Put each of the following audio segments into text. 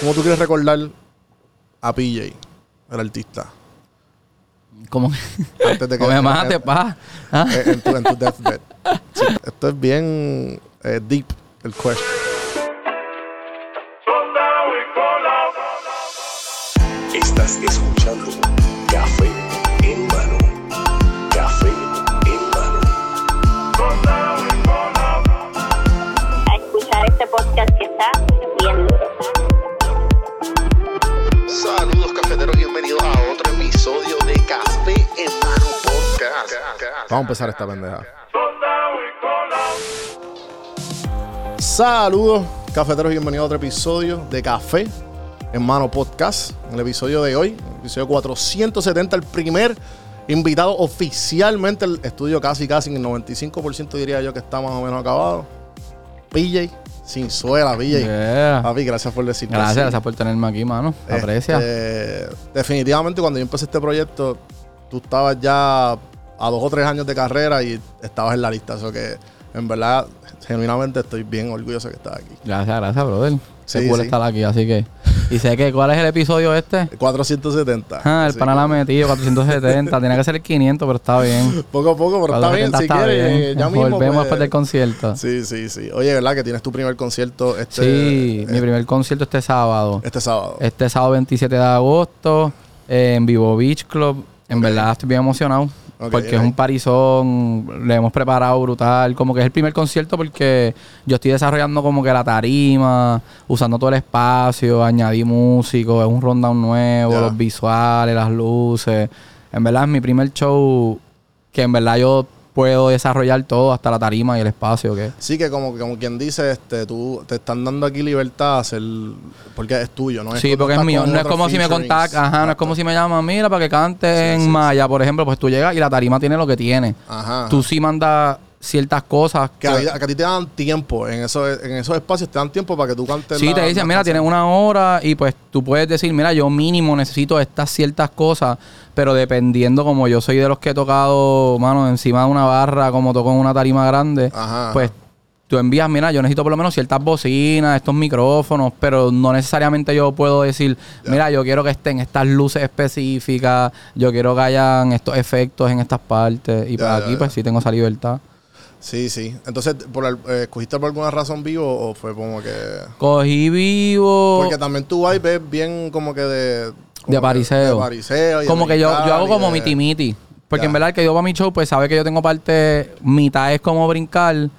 ¿Cómo tú quieres recordar a PJ, el artista? Como Antes de que- me mate, pa. Ah. En, tu, en tu deathbed. Sí, esto es bien eh, deep, el question. Vamos a empezar esta pendeja. Saludos, cafeteros, y bienvenidos a otro episodio de Café en Mano Podcast. En el episodio de hoy, el episodio 470, el primer invitado oficialmente al estudio, casi, casi en el 95% diría yo que está más o menos acabado. PJ, sin suela, PJ. Yeah. Papi, gracias por decir que Gracias, gracias por tenerme aquí, mano. Aprecia. Este, definitivamente cuando yo empecé este proyecto, tú estabas ya a dos o tres años de carrera y estabas en la lista. Eso que en verdad, genuinamente estoy bien orgulloso que estás aquí. Gracias, gracias, brother. Sí, sí. estar aquí, así que. Y sé que, ¿cuál es el episodio este? 470. Ah, el Así pana la metido, 470. Tenía que ser el 500, pero está bien. Poco a poco, pero está bien. 470 Si está quieres, bien. eh, ya mismo. Volvemos pues, después del concierto. Sí, Sí, sí, sí. Oye, ¿verdad que tienes tu primer concierto este, mi eh, primer concierto este sábado. este sábado? Este sábado 27 de agosto eh, en Vivo Beach Club. En verdad estoy bien emocionado. Porque es un parizón, le hemos preparado brutal. Como que es el primer concierto porque yo estoy desarrollando como que la tarima, usando todo el espacio, añadí músicos, es un rundown nuevo, los visuales, las luces. En verdad es mi primer show que en verdad yo puedo desarrollar todo, hasta la tarima y el espacio. que Sí, que como, como quien dice, este, tú te están dando aquí libertad a hacer. Porque es tuyo, ¿no? Sí, no porque es mío. No es como si me contactan, ajá, no es como si me llaman, mira, para que cante Sí, en sí, Maya, por ejemplo, pues tú llegas y la tarima tiene lo que tiene. Ajá. Tú sí mandas ciertas cosas. Que, a, que a ti te dan tiempo, en esos, en esos espacios te dan tiempo para que tú cantes. Sí, la- te dicen, mira, tienes una hora y pues tú puedes decir, mira, yo mínimo necesito estas ciertas cosas, pero dependiendo como yo soy de los que he tocado, mano, encima de una barra, como toco en una tarima grande, Ajá. pues tú envías, mira, yo necesito por lo menos ciertas bocinas, estos micrófonos, pero no necesariamente yo puedo decir, mira, yo quiero que estén estas luces específicas, yo quiero que hayan estos efectos en estas partes, y Ya, pues aquí pues sí tengo esa libertad. Sí, sí. Entonces, por el- eh, ¿escogiste por alguna razón vivo o fue como que.? Cogí vivo... Porque también tu vibe es bien como que de. como De pariseo. De pariseo y como que yo, yo hago como de- miti miti. Porque Ya. en verdad el que yo va a mi show, pues sabe que yo tengo parte, mitad es como brincar,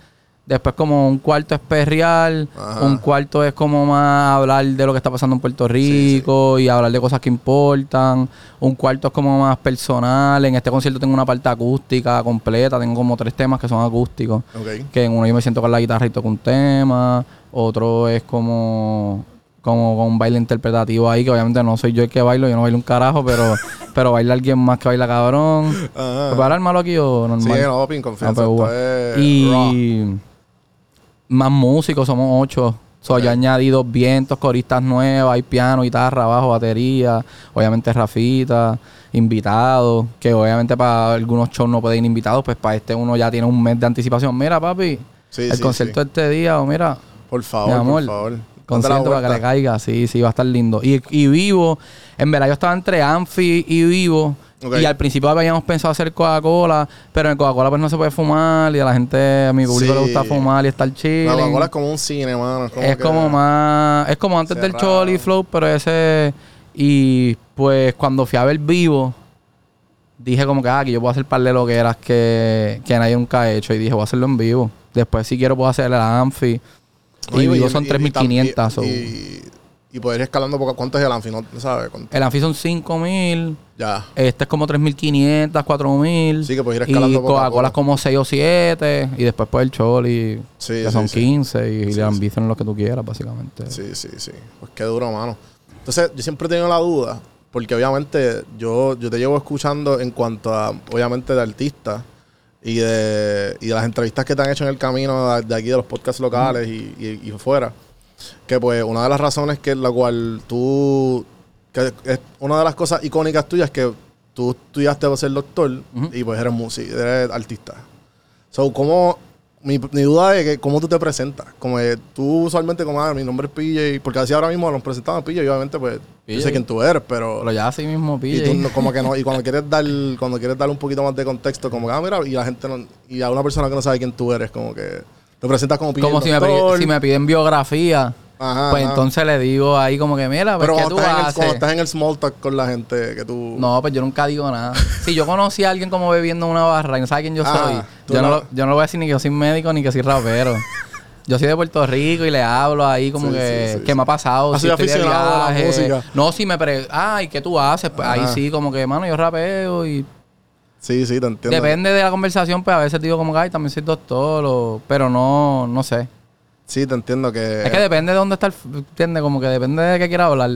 después como un cuarto es perrear, Ajá. un cuarto es como más hablar de lo que está pasando en Puerto Rico y hablar de cosas que importan, un cuarto es como más personal. En este concierto tengo una parte acústica completa, tengo como tres temas que son acústicos. Que en uno yo me siento con la guitarra y toco un tema. Otro es como, como con un baile interpretativo ahí, que obviamente no soy yo el que bailo, yo no bailo un carajo, pero, pero baila alguien más que baila cabrón. Ajá. ¿Te parar malo aquí o Sí, normal? no, pin Ah, confianza. pues, esto uva. Más músicos, somos ocho. So, Yo he añadido vientos, coristas nuevas, hay piano, guitarra, bajo, batería, obviamente Rafita, invitados, que obviamente para algunos shows no pueden ir invitados, pues para este uno ya tiene un mes de anticipación. Mira, papi, Sí, el sí, concierto sí. este día, o mira, Por favor, amor, por favor. Concierto para que le caiga, sí, sí, va a estar lindo. Y, y vivo, en verdad yo estaba entre Anfi y vivo. Y al principio habíamos pensado hacer Coca-Cola, pero en Coca-Cola pues no se puede fumar y a la gente, a mi público Sí. le gusta fumar y estar chill. La Coca-Cola es como un cine, mano. Es como, Es que- como más, es como antes del cerrado. Choli Flow, pero ese y pues cuando fui a ver vivo dije como que ah, que yo puedo hacer par de loqueras que, que nadie nunca ha hecho y dije voy a hacerlo en vivo. Después si quiero puedo hacer la Anfi. No, Y vivo y- son y- y 3500. so. tam- Y, y poder ir escalando poco. ¿Cuánto es el Anfi? No sabes. ¿Cuánto? El Anfi son 5000. Ya. Este es como 3.500, 4.000. Sí, que puedes ir Y escalando poco a Coca-Cola como 6 o 7. Y después pues el Choli Sí, ya sí, son sí. 15. Y le sí. dicen lo que tú quieras, básicamente. Sí, sí, sí. Pues qué duro, mano. Entonces, yo siempre he tenido la duda, porque obviamente yo, yo te llevo escuchando en cuanto a, obviamente, de artistas y de, y de las entrevistas que te han hecho en el camino de, de aquí, de los podcasts locales y, y, y fuera. Que pues una de las razones que la cual tú, que es una de las cosas icónicas tuyas que tú estudiaste para ser doctor y pues eres músico, eres artista. So, ¿cómo, mi, mi duda es que cómo tú te presentas. Como que tú usualmente, como, ah, mi nombre es PJ, porque así ahora mismo nos presentamos PJ, y obviamente, pues, yo PJ. sé quién tú eres, pero. Pero ya así mismo y pille. tú no- como que no, y cuando quieres dar, cuando quieres dar un poquito más de contexto, como que, ah, mira, y la gente no, y a una persona que no sabe quién tú eres, como que te presentas como como si me, si me piden biografía. Ajá, pues ajá. entonces le digo ahí como que, mira, pues, Pero ¿qué cuando tú estás, en el, haces? cuando estás en el small talk con la gente, que tú. No, pues yo nunca digo nada. Si yo conocí a alguien como bebiendo en una barra y no sabe quién yo Ah, soy, yo no, lo- yo no le voy a decir ni que yo soy médico ni que soy rapero. yo soy de Puerto Rico y le hablo ahí como Sí, que, sí, sí, ¿qué me ha pasado? Ah, Si estoy de aficionado a la viaje. música. No, si me pre... Ay, ¿qué tú haces? Pues ahí sí, como que, mano, yo rapeo y... Sí, sí, te entiendo. Depende de la conversación, pues a veces digo como que, ay, también soy doctor, o... pero no, no sé. Sí, te entiendo que. Es que depende de dónde está el... ¿Entiendes? Como que depende de qué quiera hablar.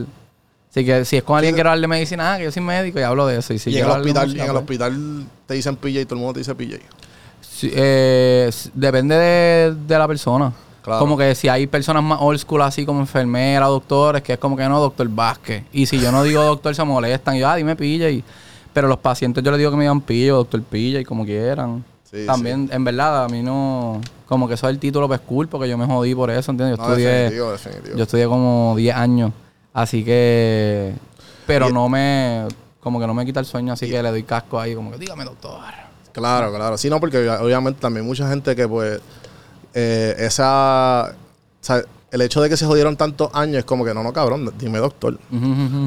Así que si es con alguien que quiero hablar de medicina, ah, que yo soy médico y hablo de eso. Y si y en el hablar de hospital, música, en el pues- hospital te dicen PJ y todo el mundo te dice PJ. Sí, eh, depende de, de la persona. Claro. Como que si hay personas más old school así como enfermeras, doctores, que es como que no, doctor Vázquez. Y si yo no digo doctor, se molestan. Y yo, ah, dime pilla. Pero los pacientes yo les digo que me digan pillo, doctor pilla y como quieran. Sí, También, en verdad, a mí no... Como que eso es el título pues cool porque yo me jodí por eso, ¿entiendes? Yo No, estudié... definitivo, definitivo. Yo estudié como 10 años. Así que... Pero Y- no me... Como que no me quita el sueño, así que le doy casco ahí. Como que dígame, doctor. Claro, claro. Sí, no, porque obvia- obviamente también mucha gente que pues eh, esa... O sea, el hecho de que se jodieron tantos años es como que no, no, cabrón, dime doctor.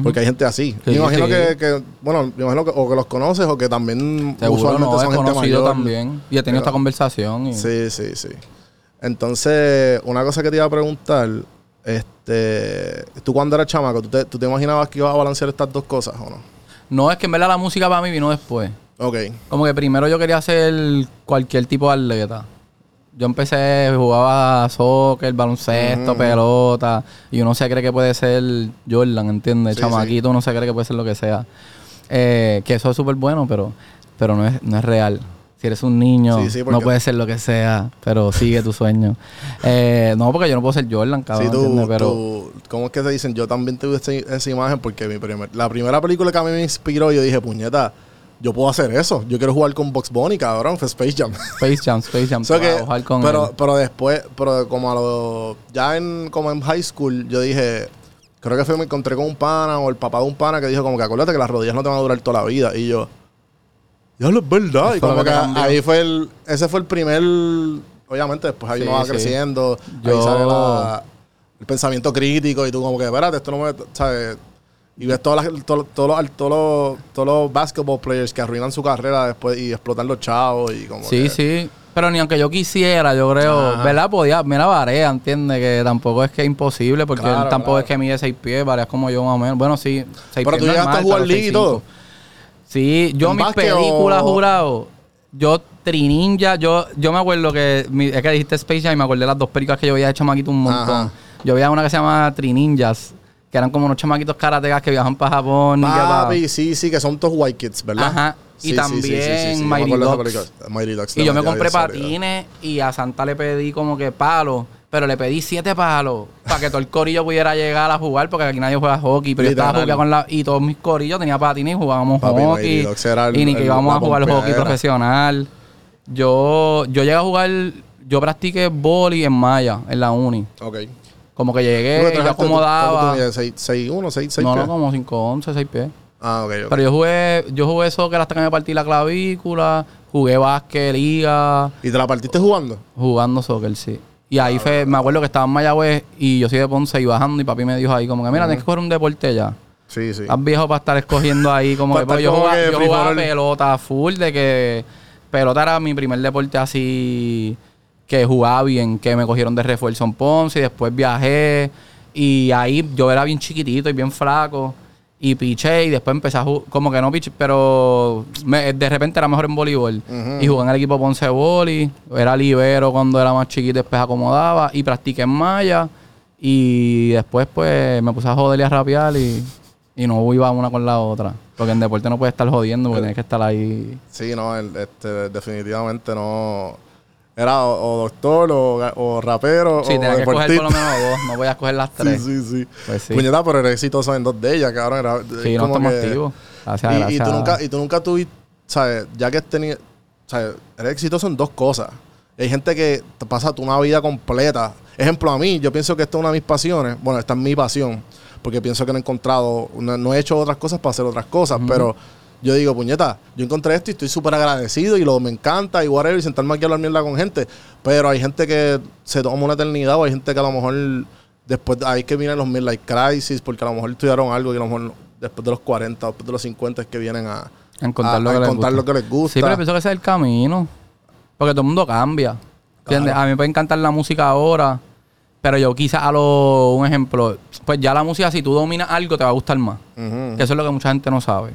Porque hay gente así. Sí, me imagino sí. que, que- bueno, me imagino que o que los conoces o que también Seguro usualmente no, son gente conocido mayor. también. Y he tenido Pero- esta conversación. Y... Sí, sí, sí. Entonces, una cosa que te iba a preguntar, este, tú cuando eras chamaco, ¿tú te, tú te imaginabas que ibas a balancear estas dos cosas o no? No, es que en verdad la música para mí vino después. Ok. Como que primero yo quería ser cualquier tipo de atleta. Yo empecé, jugaba soccer, baloncesto, Ujú. pelota. Y uno se cree que puede ser Jordan, ¿entiendes? Sí, Chamaquito, uno se cree que puede ser lo que sea. Eh, que eso es súper bueno, pero, pero no, es, no es real. Si eres un niño, Sí, no puedes ser lo que sea, pero sigue tu sueño. Eh, no, porque yo no puedo ser Jordan, cabrón, Sí, tú, ¿entiendes? Pero... tú- ¿cómo es que te dicen? Yo también tuve esa, esa imagen porque mi primer, la primera película que a mí me inspiró, yo dije, puñeta, yo puedo hacer eso. Yo quiero jugar con Box Bunny, cabrón, fue Space Jam. Space Jam, Space Jam, So que- para jugar con pero, él. pero después, pero como a lo, ya en, como en high school, yo dije, creo que fue, me encontré con un pana o el papá de un pana que dijo como que acuérdate que las rodillas no te van a durar toda la vida. Y yo, ya lo es verdad. Y Eso como que ahí fue el, ese fue el primer, obviamente después ahí Sí, uno va sí. creciendo, ahí sale la- el pensamiento crítico y tú como que, espérate, esto no me, ¿sabes? Y ves todas las- todos todos los, todos los, todos los basketball players que arruinan su carrera después y explotan los chavos y como Sí, que- sí. Pero ni aunque yo quisiera, yo creo, Ajá. ¿verdad? Podía, mira Varea, entiende que tampoco es que es imposible, porque Claro, él tampoco claro. es que mide seis pies, Varea es como yo más o menos. Bueno, sí, seis Pero pies tú llegaste normal, a jugar liga y 6'5". todo. Sí, yo ¿En mis películas o- jurado, yo Trininja, yo, yo me acuerdo que, es que dijiste Space Jam y me acordé de las dos películas que yo veía de chamaquito un montón. Ajá. Yo veía una que se llama Trininjas, que eran como unos chamaquitos karatecas que viajan para Japón. y que Papi, sí, sí, que son todos white kids, ¿verdad? Ajá. Y también Mighty Ducks. Mighty Ducks Y yo me compré patines y a Santa le pedí como que palos. Pero le pedí siete palos para que todo el corillo pudiera llegar a jugar, porque aquí nadie juega hockey. Pero yo estaba jugando con la. Y todos mis corillos tenía patines y jugábamos Papi, hockey. El- y ni que íbamos a jugar hockey profesional. Yo, yo llegué a jugar. Yo practiqué boli en Maya, en la uni. Ok. Como que ¿Tú llegué, me yo acomodaba. ¿Cuánto tú medías? ¿Seis- seis, uno, seis, seis No, no, como 5, 11, 6 pies. Ah, ok, ok. Pero yo jugué, yo jugué soccer hasta que me partí la clavícula, jugué básquet, liga, ¿Y te la partiste jugando? jugando soccer, sí. Y ahí fue, me acuerdo que estaba en Mayagüez y yo soy de Ponce y bajando y papi me dijo ahí como que mira, tienes que coger un deporte ya. Sí, sí. Estás viejo para estar escogiendo ahí como que... estar yo jugaba, yo jugaba pelota full de que... Pelota era mi primer deporte así que jugaba bien, que me cogieron de refuerzo en Ponce y después viajé y ahí yo era bien chiquitito y bien flaco y piché y después empecé a jugar, como que no piché, pero me- de repente era mejor en voleibol y jugué en el equipo Ponce Boli, era libero cuando era más chiquito y después acomodaba y practiqué en malla y después pues me puse a joder y a rapear y, y no iba una con la otra. Porque en deporte no puedes estar jodiendo porque tienes que estar ahí. Sí, no, el- este, definitivamente no. Era o, o doctor o, o rapero Sí, o tenías que escoger por lo menos dos, no voy a escoger las Sí, tres. sí, sí. Pues sí. Puñeta, pero eres exitoso en dos de ellas, cabrón. Era, Sí, no estamos. Gracias, y, gracias. tú nunca, y tú nunca tuviste, ¿sabes? Ya que has tenido, ¿sabes? Eres exitoso en dos cosas. Hay gente que te pasa toda una vida completa. Ejemplo, a mí, yo pienso que esta es una de mis pasiones. Bueno, esta es mi pasión. Porque pienso que no he encontrado, no, no he hecho otras cosas para hacer otras cosas. Pero yo digo, puñeta, yo encontré esto y estoy súper agradecido y lo me encanta y whatever, y sentarme aquí a hablar mierda con gente. Pero hay gente que se toma una eternidad o hay gente que a lo mejor después ahí que vienen los midlife crisis porque a lo mejor estudiaron algo y a lo mejor después de los 40 después de los 50 es que vienen a, A encontrar a- lo a que les encontrar gusta. lo que les gusta. Sí, pero pienso que ese es el camino. Porque todo el mundo cambia. ¿Entiendes? Claro. A mí me puede encantar la música ahora, pero yo quizás a lo... Un ejemplo, pues ya la música, si tú dominas algo, te va a gustar más. Que eso es lo que mucha gente no sabe.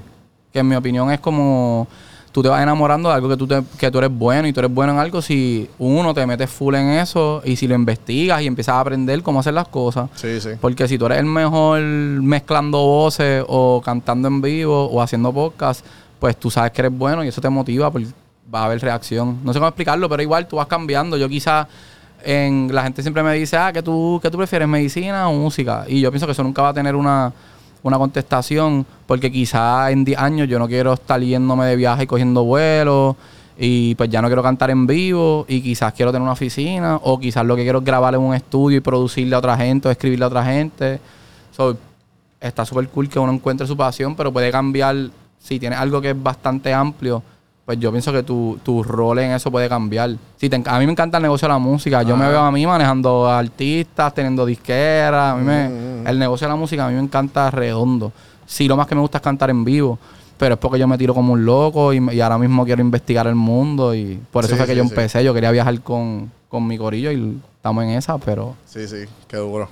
Que en mi opinión es como... Tú te vas enamorando de algo que tú, te- que tú eres bueno y tú eres bueno en algo si uno te metes full en eso y si lo investigas y empiezas a aprender cómo hacer las cosas. Sí, sí. Porque si tú eres el mejor mezclando voces o cantando en vivo o haciendo podcast, pues tú sabes que eres bueno y eso te motiva, porque va a haber reacción. No sé cómo explicarlo, pero igual tú vas cambiando. Yo quizás en la gente siempre me dice, ah, que tú, que tú prefieres medicina o música? Y yo pienso que eso nunca va a tener una, una contestación, porque quizás en 10 años yo no quiero estar yéndome de viaje y cogiendo vuelos. Y pues ya no quiero cantar en vivo y quizás quiero tener una oficina o quizás lo que quiero es grabar en un estudio y producirle a otra gente o escribirle a otra gente. Está súper cool que uno encuentre su pasión, pero puede cambiar. Si tienes algo que es bastante amplio, pues yo pienso que tu, tu rol en eso puede cambiar. Si te a mí me encanta el negocio de la música. Yo me veo a mí manejando artistas, teniendo disqueras. A mí me- Mm. el negocio de la música a mí me encanta redondo. Sí, lo más que me gusta es cantar en vivo. Pero es porque yo me tiro como un loco y, ahora mismo quiero investigar el mundo. Y por eso Sí, fue que sí, yo sí. empecé. Yo quería viajar con, con mi corillo y estamos en esa, pero... Sí, sí, qué duro.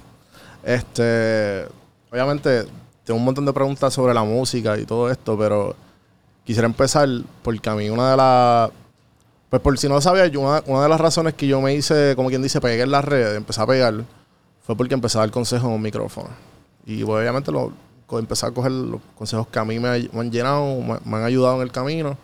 Este, obviamente, tengo un montón de preguntas sobre la música y todo esto, pero quisiera empezar porque a mí una de las. Pues por si no lo sabía, yo una, de las razones que yo me hice, como quien dice, pegué en las redes, empecé a pegar, fue porque empecé a dar consejos en un micrófono. Y obviamente lo, empecé a coger los consejos que a mí me, han llenado, me, han ayudado en el camino.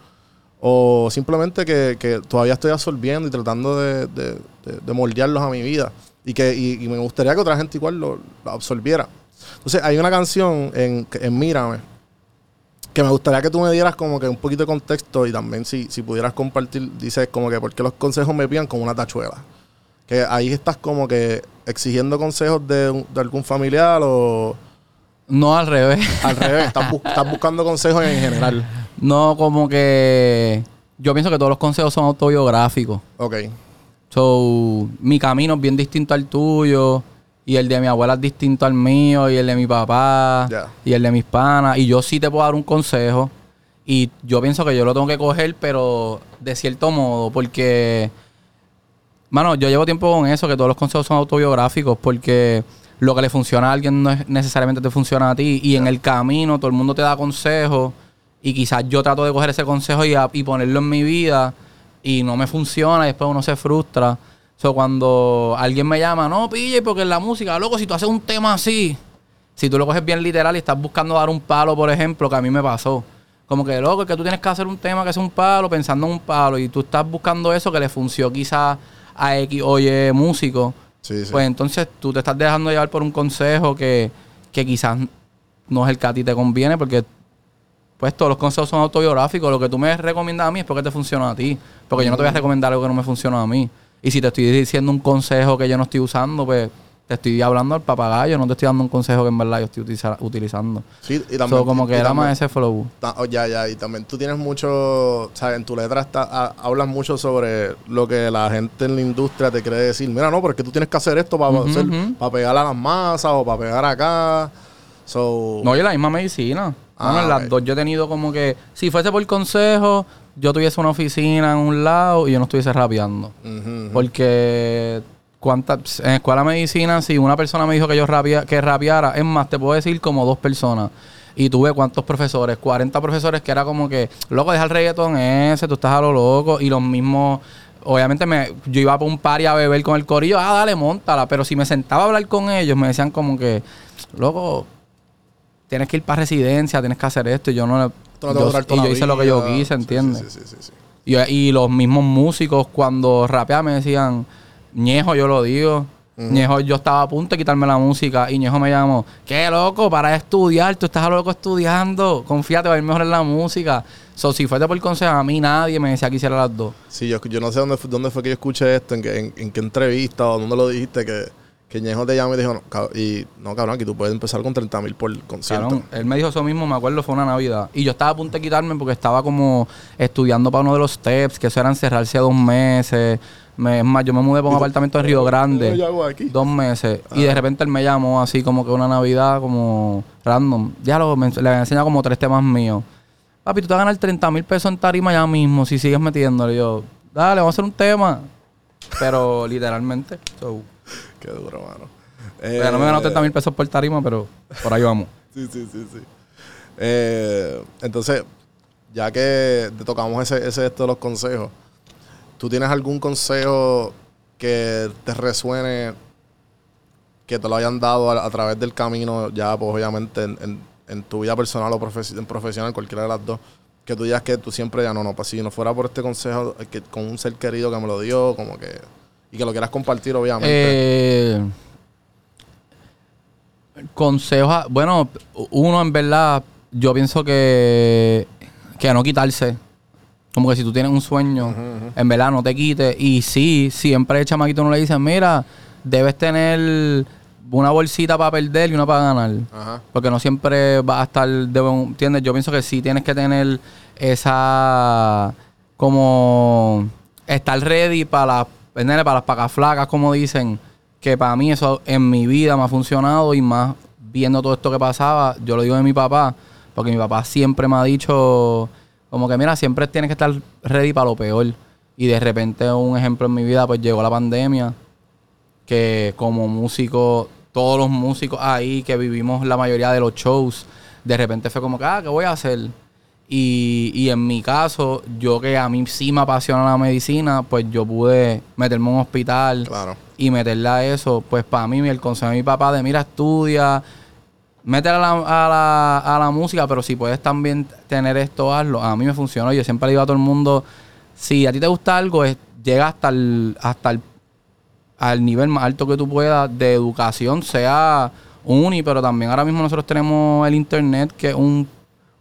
O simplemente que, que todavía estoy absorbiendo y tratando de, de- de- de moldearlos a mi vida. Y que y, me gustaría que otra gente igual lo, lo absorbiera. Entonces, hay una canción en, en Mírame que me gustaría que tú me dieras como que un poquito de contexto y también si, si pudieras compartir, dices como que porque los consejos me piden como una tachuela. Que ahí estás como que exigiendo consejos de, algún familiar o No al revés. al revés, estás, estás buscando consejos en general. No, como que yo pienso que todos los consejos son autobiográficos. Ok. So, mi camino es bien distinto al tuyo. Y el de mi abuela es distinto al mío. Y el de mi papá. Y el de mis panas. Y yo sí te puedo dar un consejo. Y yo pienso que yo lo tengo que coger, pero de cierto modo. Porque, mano, yo llevo tiempo con eso, que todos los consejos son autobiográficos. Porque lo que le funciona a alguien no es necesariamente te funciona a ti. Y en el camino todo el mundo te da consejos. Y quizás yo trato de coger ese consejo y, a- y ponerlo en mi vida. Y no me funciona. Y después uno se frustra. So, cuando alguien me llama, no, pille, porque en la música, loco, si tú haces un tema así, si tú lo coges bien literal y estás buscando dar un palo, por ejemplo, que a mí me pasó. Como que, loco, es que tú tienes que hacer un tema que es un palo, pensando en un palo, y tú estás buscando eso que le funcionó quizás a X o Y músico. Sí, sí. Pues entonces tú te estás dejando llevar por un consejo que, que quizás no es el que a ti te conviene, porque pues todos los consejos son autobiográficos. Lo que tú me recomiendas a mí es porque te funciona a ti. Porque yo no te voy a recomendar algo que no me funciona a mí. Y si te estoy diciendo un consejo que yo no estoy usando, pues te estoy hablando al papagayo, no te estoy dando un consejo que en verdad yo estoy utiliza- utilizando. Sí, y So, como que era también- más ese flow. Ta- oh, ya, ya, y también tú tienes mucho, ¿sabes? En tu letra está, ha- hablas mucho sobre lo que la gente en la industria te quiere decir. Mira, no, porque tú tienes que hacer esto para, hacer- para pegar a las masas o para pegar acá. So, No, y la misma medicina. Ah, Bueno, en las dos yo he tenido como que, si fuese por consejo, yo tuviese una oficina en un lado y yo no estuviese rapeando. Porque cuántas en escuela de medicina, si una persona me dijo que yo rapia, que rapeara, es más, te puedo decir como dos personas. Y tuve cuántos profesores, 40 profesores que era como que, loco, deja el reggaetón ese, tú estás a lo loco. Y los mismos, obviamente me, yo iba por un party a beber con el corillo, ah, dale, montala. Pero si me sentaba a hablar con ellos, me decían como que, loco, tienes que ir para residencia, tienes que hacer esto. Y yo no, Esto no te va a yo- durar y yo hice lo que yo quise, ¿entiendes? Sí, sí, sí, sí, sí. Y, y los mismos músicos cuando rapeaban me decían, Ñejo, yo lo digo. Ñejo, yo estaba a punto de quitarme la música y Ñejo me llamó, qué loco, para de estudiar, tú estás a loco estudiando, confíate, va a ir mejor en la música. So, si fuese por consejo, a mí nadie me decía que hiciera las dos. Sí, yo, yo no sé dónde, dónde fue que yo escuché esto, en, qué- en, en qué entrevista o dónde lo dijiste, que, que Ñejo te llamó y dijo, no, cab- y, no cabrón, que tú puedes empezar con 30 mil por concierto. Él me dijo eso mismo, me acuerdo, fue una Navidad. Y yo estaba a punto de quitarme porque estaba como estudiando para uno de los steps, que eso era encerrarse dos meses. Me- es más, yo me mudé para un apartamento en Río ¿Cómo Grande. yo hago aquí? Dos meses. Y de repente él me llamó así como que una Navidad como random. Ya lo, me, le había enseñado como tres temas míos. Papi, tú te vas a ganar 30 mil pesos en tarima ya mismo si sigues metiéndole. Y yo, dale, vamos a hacer un tema. Pero literalmente. So, Qué duro, mano. ya no me he ganado 30 mil pesos por tarima, pero por ahí vamos. Sí, sí, sí, sí. Eh, entonces, ya que te tocamos ese, ese esto de los consejos, ¿tú tienes algún consejo que te resuene, que te lo hayan dado a, a través del camino, ya pues obviamente en, en- en tu vida personal o en profesional, cualquiera de las dos, que tú digas que tú siempre ya no, no, pues si no fuera por este consejo eh, que, con un ser querido que me lo dio, como que, y que lo quieras compartir obviamente. Eh, consejos, a- bueno, uno en verdad, yo pienso que, que no quitarse. Como que si tú tienes un sueño, en verdad no te quites. Y sí, siempre el chamaquito no le dicen, mira, debes tener una bolsita para perder y una para ganar. Ajá. Porque no siempre va a estar, ¿entiendes? Yo pienso que sí tienes que tener esa, como, estar ready para las, ¿entiendes? para las pacas flacas, como dicen. Que para mí eso en mi vida me ha funcionado y más viendo todo esto que pasaba, yo lo digo de mi papá, porque mi papá siempre me ha dicho, como que mira, siempre tienes que estar ready para lo peor. Y de repente, un ejemplo en mi vida, pues llegó la pandemia que como músico, todos los músicos ahí que vivimos la mayoría de los shows, de repente fue como que, ah, ¿qué voy a hacer? Y, y en mi caso, yo que a mí sí me apasiona la medicina, pues yo pude meterme en un hospital Claro. y meterle a eso. Pues para mí, el consejo de mi papá de, mira, estudia, métela a la, a, la, a la música, pero si puedes también tener esto, hazlo. A mí me funcionó. Yo siempre le digo a todo el mundo, si a ti te gusta algo, es, llega hasta el, hasta el al nivel más alto que tú puedas de educación, sea uni, pero también ahora mismo nosotros tenemos el internet, que es un,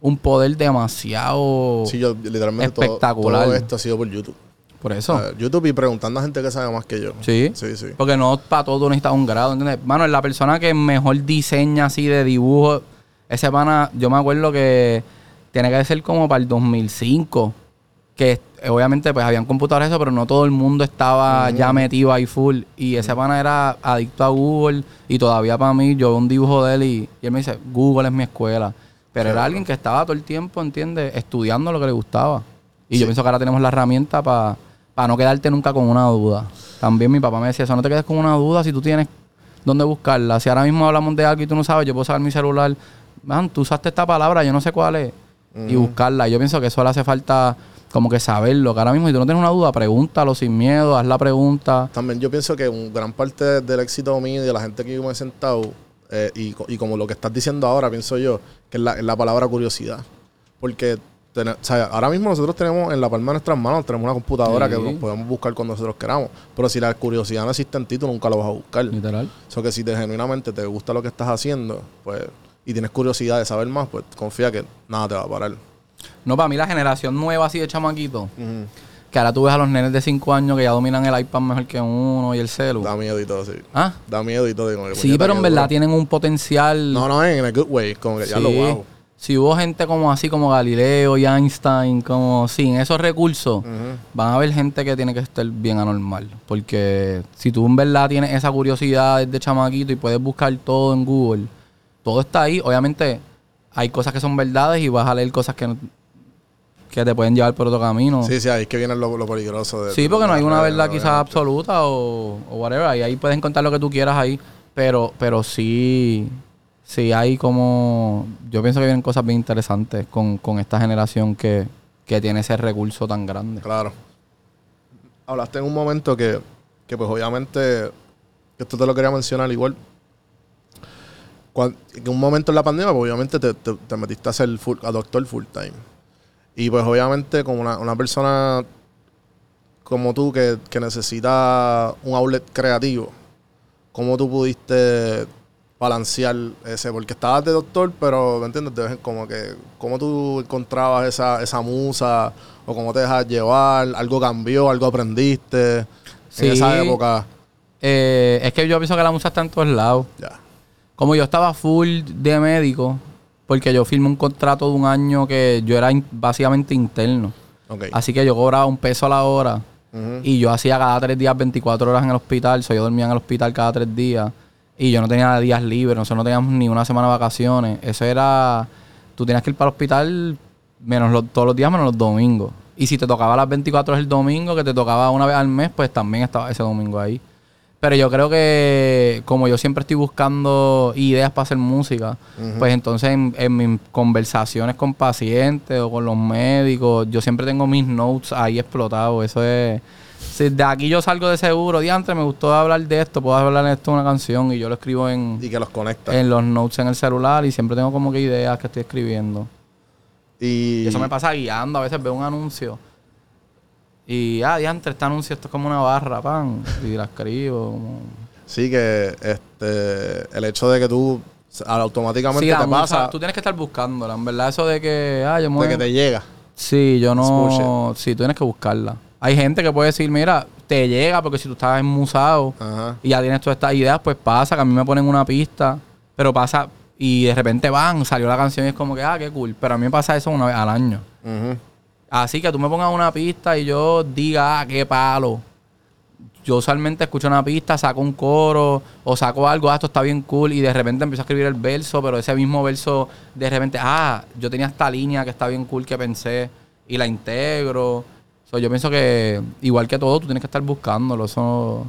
un poder demasiado Sí, yo literalmente todo- espectacular. todo esto ha sido por YouTube. por eso. YouTube y preguntando a gente que sabe más que yo. Sí. Sí, sí. Porque no para todo necesitas un grado, ¿entiendes? Mano, la persona que mejor diseña así de dibujo, ese pana, yo me acuerdo que tiene que ser como para el 2005, que obviamente pues habían computadores eso, pero no todo el mundo estaba ya metido ahí full. Y ese pana era adicto a Google y todavía para mí, yo veo un dibujo de él y, y él me dice, Google es mi escuela. Pero era alguien que estaba todo el tiempo, ¿entiendes? Estudiando lo que le gustaba. Y yo pienso que ahora tenemos la herramienta para no quedarte nunca con una duda. También mi papá me decía eso, no te quedes con una duda si tú tienes dónde buscarla. Si ahora mismo hablamos de algo y tú no sabes, yo puedo sacar mi celular, man, tú usaste esta palabra, yo no sé cuál es, y buscarla. Yo pienso que eso le hace falta como que saberlo, que ahora mismo si tú no tienes una duda, pregúntalo sin miedo, haz la pregunta. También yo pienso que un gran parte del éxito mío y de la gente que yo me he sentado, eh, y, y como lo que estás diciendo ahora, pienso yo, que es la, es la palabra curiosidad. Porque tene- o sea, ahora mismo nosotros tenemos en la palma de nuestras manos, tenemos una computadora Sí. que nos podemos buscar cuando nosotros queramos. Pero si la curiosidad no existe en ti, tú nunca lo vas a buscar. Literal. O sea, que si te, genuinamente te gusta lo que estás haciendo, pues, y tienes curiosidad de saber más, pues confía que nada te va a parar. No, para mí la generación nueva así de chamaquito, que ahora tú ves a los nenes de 5 años que ya dominan el iPad mejor que uno y el celu. Da miedo y todo, sí. Ah, Da miedo y todo. sí, pero en verdad tienen un potencial. No, no, en el good way. Como que ya lo wow. Si hubo gente como así como Galileo y Einstein, como sin esos recursos, van a haber gente que tiene que estar bien anormal. Porque si tú en verdad tienes esa curiosidad desde chamaquito y puedes buscar todo en Google, todo está ahí. Obviamente hay cosas que son verdades y vas a leer cosas que, no- que te pueden llevar por otro camino. Sí, sí, ahí es que viene lo, lo peligroso. De, Sí, porque no hay una verdad quizás absoluta o, o whatever. Y ahí puedes encontrar lo que tú quieras ahí. Pero, pero sí, sí hay como... Yo pienso que vienen cosas bien interesantes con, con esta generación que, que tiene ese recurso tan grande. Claro. Hablaste en un momento que, que pues obviamente, que esto te lo quería mencionar igual. En un momento en la pandemia, pues obviamente te, te- te metiste a ser full- a doctor full time. Y pues obviamente como una, una persona como tú que, que necesita un outlet creativo, ¿cómo tú pudiste balancear ese? Porque estabas de doctor, pero, ¿me entiendes? Como que, ¿cómo tú encontrabas esa, esa musa? ¿O cómo te dejas llevar? ¿Algo cambió? ¿Algo aprendiste Sí. en esa época? Eh, es que yo pienso que la música está en todos lados. Ya. Como yo estaba full de médico, porque yo firmé un contrato de un año que yo era in- básicamente interno. Así que yo cobraba un peso a la hora. Y yo hacía cada tres días 24 horas en el hospital. So, yo dormía en el hospital cada tres días. Y yo no tenía días libres. Nosotros no teníamos ni una semana de vacaciones. Eso era... Tú tenías que ir para el hospital menos los- todos los días menos los domingos. Y si te tocaba las 24 horas el domingo, que te tocaba una vez al mes, pues también estaba ese domingo ahí. Pero yo creo que como yo siempre estoy buscando ideas para hacer música, pues entonces en, en mis conversaciones con pacientes o con los médicos, yo siempre tengo mis notes ahí explotados. Eso es... Si de aquí yo salgo de seguro, diantre, me gustó hablar de esto, puedo hablar de esto en una canción y yo lo escribo en, Y que los conecta. en los notes en el celular y siempre tengo como que ideas que estoy escribiendo. y Y eso me pasa guiando, a veces veo un anuncio y, ah, diantre, este anuncio, esto es como una barra, pan, y la escribo. como- Sí, que este, el hecho de que tú automáticamente Sí, te musa, pasa tú tienes que estar buscándola. En verdad, eso de que, ah, yo me de que te llega. Sí, yo no. Sí, tú tienes que buscarla. Hay gente que puede decir, mira, te llega porque si tú estás enmusado Ajá. y ya tienes todas estas ideas, pues pasa, que a mí me ponen una pista, pero pasa y de repente van, salió la canción y es como que, ah, qué cool. Pero a mí me pasa eso una vez al año. Ujú. Así que tú me pongas una pista y yo diga, ah, qué palo. Yo usualmente escucho una pista, saco un coro o saco algo, ah, esto está bien cool, y de repente empiezo a escribir el verso, pero ese mismo verso, de repente, ah, yo tenía esta línea que está bien cool que pensé y la integro. So, yo pienso que, igual que todo, tú tienes que estar buscándolo. Eso,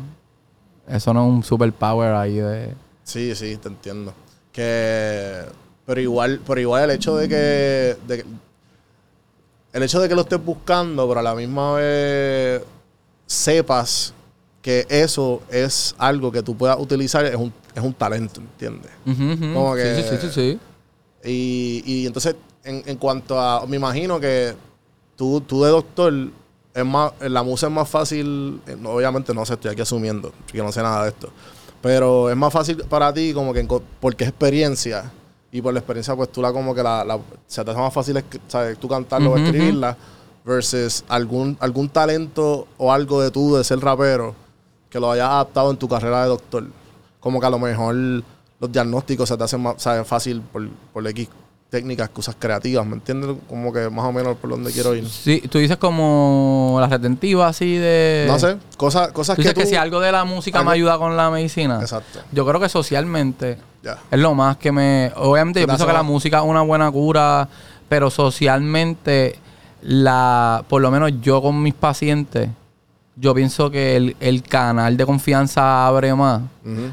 eso no es un superpower ahí de. Sí, sí, te entiendo. Que pero igual, pero igual el hecho de que, de el hecho de que lo estés buscando, pero a la misma vez sepas que eso es algo que tú puedas utilizar es un, es un talento, ¿entiendes? Como que- Sí, sí, sí, sí, sí. Y, y entonces, en, en cuanto a. Me imagino que tú, tú de doctor, es más, la música es más fácil. eh, Obviamente no sé, estoy aquí asumiendo, que no sé nada de esto. Pero es más fácil para ti, como que porque es experiencia. Y por la experiencia, pues tú la como que la. la- se te hace más fácil ¿sabes? tú cantarlo o Ujú, ujú. escribirla. Versus algún, algún talento o algo de tú de ser rapero que lo hayas adaptado en tu carrera de doctor. Como que a lo mejor los diagnósticos se te hacen más ¿sabes? fácil por, por X técnicas, cosas creativas, ¿me entiendes? Como que más o menos por donde quiero ir. Sí, tú dices como la retentiva así de... No sé, cosas, cosas Tú que dices tú... que si algo de la música algo- me ayuda con la medicina. Exacto, Yo creo que socialmente es lo más que me... Obviamente yo pienso que la música es una buena cura, pero socialmente, la por lo menos yo con mis pacientes, yo pienso que el, el canal de confianza abre más.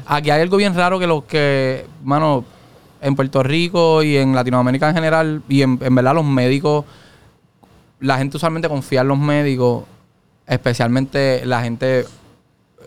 Aquí hay algo bien raro que los que, mano, en Puerto Rico y en Latinoamérica en general, y en, en verdad los médicos, la gente usualmente confía en los médicos, especialmente la gente,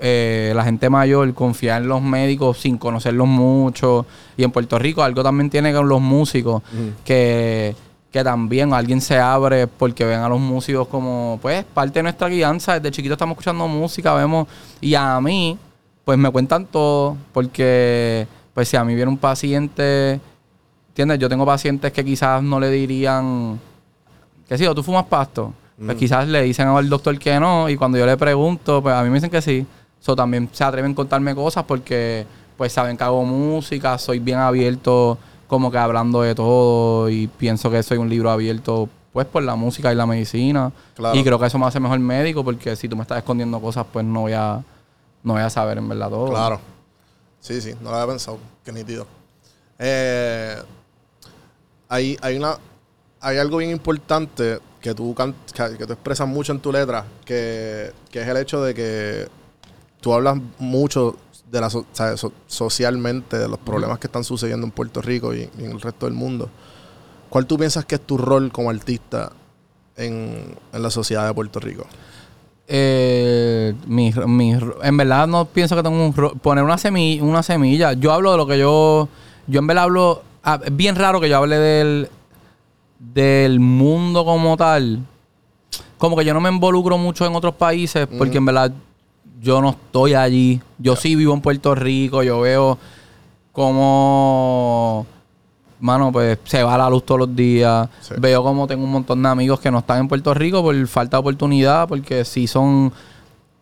eh, la gente mayor confía en los médicos sin conocerlos mucho. Y en Puerto Rico algo también tiene con los músicos, que, que también alguien se abre porque ven a los músicos como, pues, parte de nuestra guianza. Desde chiquito estamos escuchando música, vemos, y a mí, pues me cuentan todo, porque, pues, si a mí viene un paciente, ¿entiendes? Yo tengo pacientes que quizás no le dirían, que sí, o tú fumas pasto. Pues quizás le dicen al doctor que no, y cuando yo le pregunto, pues a mí me dicen que sí. So, también se atreven a contarme cosas porque, pues, saben que hago música, soy bien abierto, como que hablando de todo, y pienso que soy un libro abierto, pues, por la música y la medicina. Claro. Y creo que eso me hace mejor médico, porque si tú me estás escondiendo cosas, pues no voy a, no voy a saber en verdad todo. Claro. Sí, sí, no lo había pensado. Qué nítido. Eh, hay, hay una hay algo bien importante que tú, can- que, que tú expresas mucho en tu letra, que, que es el hecho de que tú hablas mucho de la so- so- socialmente de los problemas que están sucediendo en Puerto Rico y, y en el resto del mundo. ¿Cuál tú piensas que es tu rol como artista en, en la sociedad de Puerto Rico? Eh, mi, mi- en verdad no pienso que tengo un poner una semilla, una semilla. Yo hablo de lo que yo, yo en verdad hablo, ah, es bien raro que yo hable del, del mundo como tal. Como que yo no me involucro mucho en otros países porque en verdad yo no estoy allí. Yo sí vivo en Puerto Rico, yo veo cómo, mano, pues se va la luz todos los días. Sí. Veo como tengo un montón de amigos que no están en Puerto Rico por falta de oportunidad, porque sí son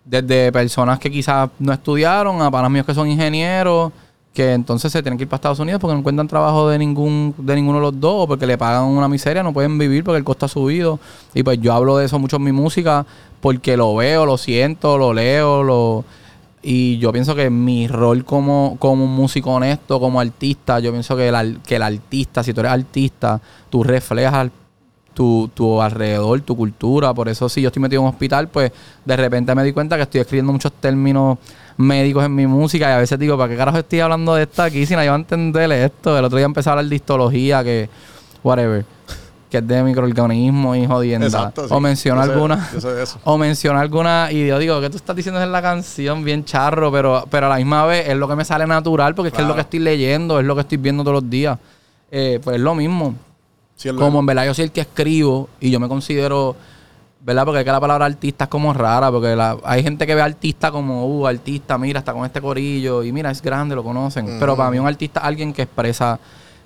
desde personas que quizás no estudiaron a panas míos que son ingenieros, que entonces se tienen que ir para Estados Unidos porque no encuentran trabajo de ningún de ninguno de los dos o porque le pagan una miseria, no pueden vivir porque el costo ha subido. Y pues yo hablo de eso mucho en mi música porque lo veo, lo siento, lo leo, lo y yo pienso que mi rol como, como un músico honesto, como artista, yo pienso que el, que el artista, si tú eres artista, tú reflejas tu, tu alrededor, tu cultura. Por eso si yo estoy metido en un hospital, pues de repente me di cuenta que estoy escribiendo muchos términos médicos en mi música y a veces digo, ¿para qué carajo estoy hablando de esto aquí si nadie va a entenderle esto? El otro día empecé a hablar de histología, que whatever, que es de microorganismos y jodienda. Exacto. sí. O Yo sé- alguna... Yo sé de eso. O menciona alguna y yo digo, ¿qué tú estás diciendo en la canción? Bien charro, pero, pero a la misma vez es lo que me sale natural porque es que es lo que estoy leyendo, es lo que estoy viendo todos los días. Eh, pues es lo mismo. Sí, es lo- Como en verdad yo soy el que escribo y yo me considero, ¿verdad? Porque es que la palabra artista es como rara, porque la- hay gente que ve artista como, uh, artista, mira, está con este corillo y mira, es grande, lo conocen. Pero para mí un artista es alguien que expresa,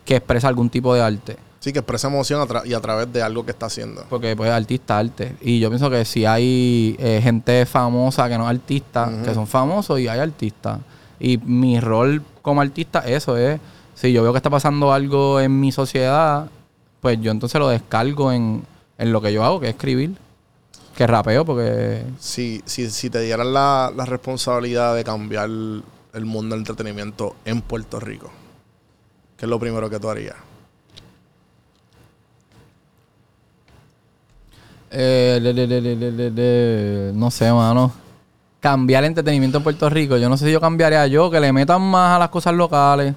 que expresa algún tipo de arte. Sí, que expresa emoción a y a través de algo que está haciendo. Porque pues artista arte. Y yo pienso que si hay eh, gente famosa que no es artista, que son famosos y hay artistas. Y mi rol como artista, eso es, si yo veo que está pasando algo en mi sociedad, pues yo entonces lo descargo en, en lo que yo hago, que es escribir. Que rapeo, porque Si, si, si te dieran la, la responsabilidad de cambiar el mundo del entretenimiento en Puerto Rico, ¿qué es lo primero que tú harías? Eh, le- le- le- no sé, mano. Cambiar el entretenimiento en Puerto Rico. Yo no sé si yo cambiaría yo, que le metan más a las cosas locales.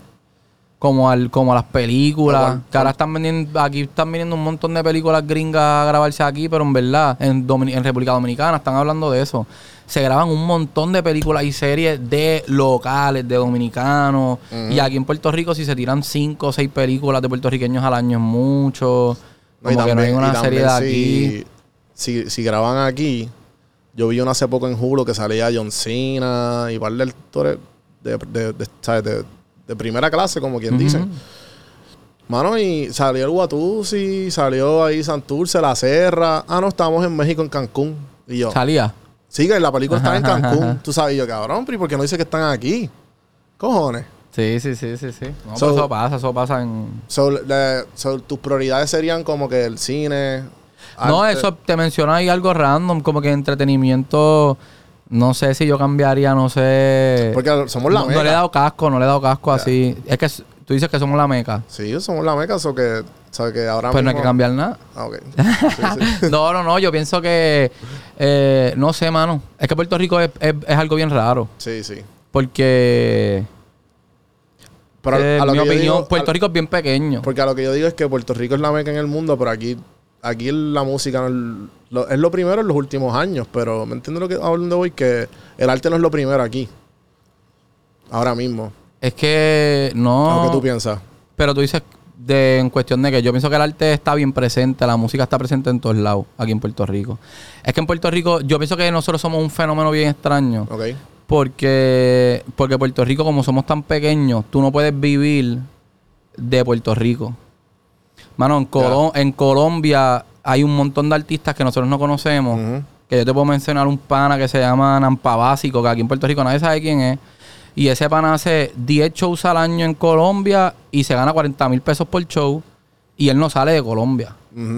Como al, como a las películas. ¿Cuál- Que ahora están vendiendo, aquí están viniendo un montón de películas gringas a grabarse aquí, pero en verdad, en, Domini- en República Dominicana están hablando de eso. Se graban un montón de películas y series de locales, de dominicanos. Y aquí en Puerto Rico, si se tiran cinco o seis películas de puertorriqueños al año es mucho. No, y Como que no hay una serie de aquí. Si, si, graban aquí, yo vi una hace poco en Hulu que salía John Cena y par de actores de, de, primera clase, como quien dice. Mano, y salió el Watusi, salió ahí Santurce, La Serra. Ah, no, estábamos en México, en Cancún. Y yo, Salía. sí, que la película está en Ajá, ajá, Cancún. ajá. Tú sabes, y yo, cabrón, pero ¿y por qué no dice que están aquí? Cojones. Sí, sí, sí, sí, sí. No, So- eso pasa, eso pasa en... So, le- so, tus prioridades serían como que el cine. No, eso te menciona ahí algo random, como que entretenimiento... No sé si yo cambiaría, no sé... Porque somos la no, meca. no le he dado casco, no le he dado casco así. Es que tú dices que somos la meca. Sí, somos la meca, o que, ¿sabes? que ahora Pues no hay que cambiar nada. Ah, ok. Sí, sí. no, no, no. Yo pienso que... eh, no sé, mano. Es que Puerto Rico es, es- es algo bien raro. sí, sí. Porque... Pero eh, a lo mi que yo opinión, digo- Puerto Rico es bien pequeño. Porque a lo que yo digo es que Puerto Rico es la meca en el mundo, pero aquí, aquí la música no es lo, es lo primero en los últimos años. Pero ¿me entiendes lo que a dónde voy? Que el arte no es lo primero aquí. Ahora mismo. Es que no... Lo que tú piensas. Pero tú dices de, en cuestión de que yo pienso que el arte está bien presente, la música está presente en todos lados, aquí en Puerto Rico. Es que en Puerto Rico, yo pienso que nosotros somos un fenómeno bien extraño. Ok. Porque, porque Puerto Rico, como somos tan pequeños, tú no puedes vivir de Puerto Rico. Mano, en, en Colombia hay un montón de artistas que nosotros no conocemos. Que yo te puedo mencionar un pana que se llama Nampa Básico, que aquí en Puerto Rico nadie sabe quién es. Y ese pana hace 10 shows al año en Colombia y se gana 40 mil pesos por show. Y él no sale de Colombia.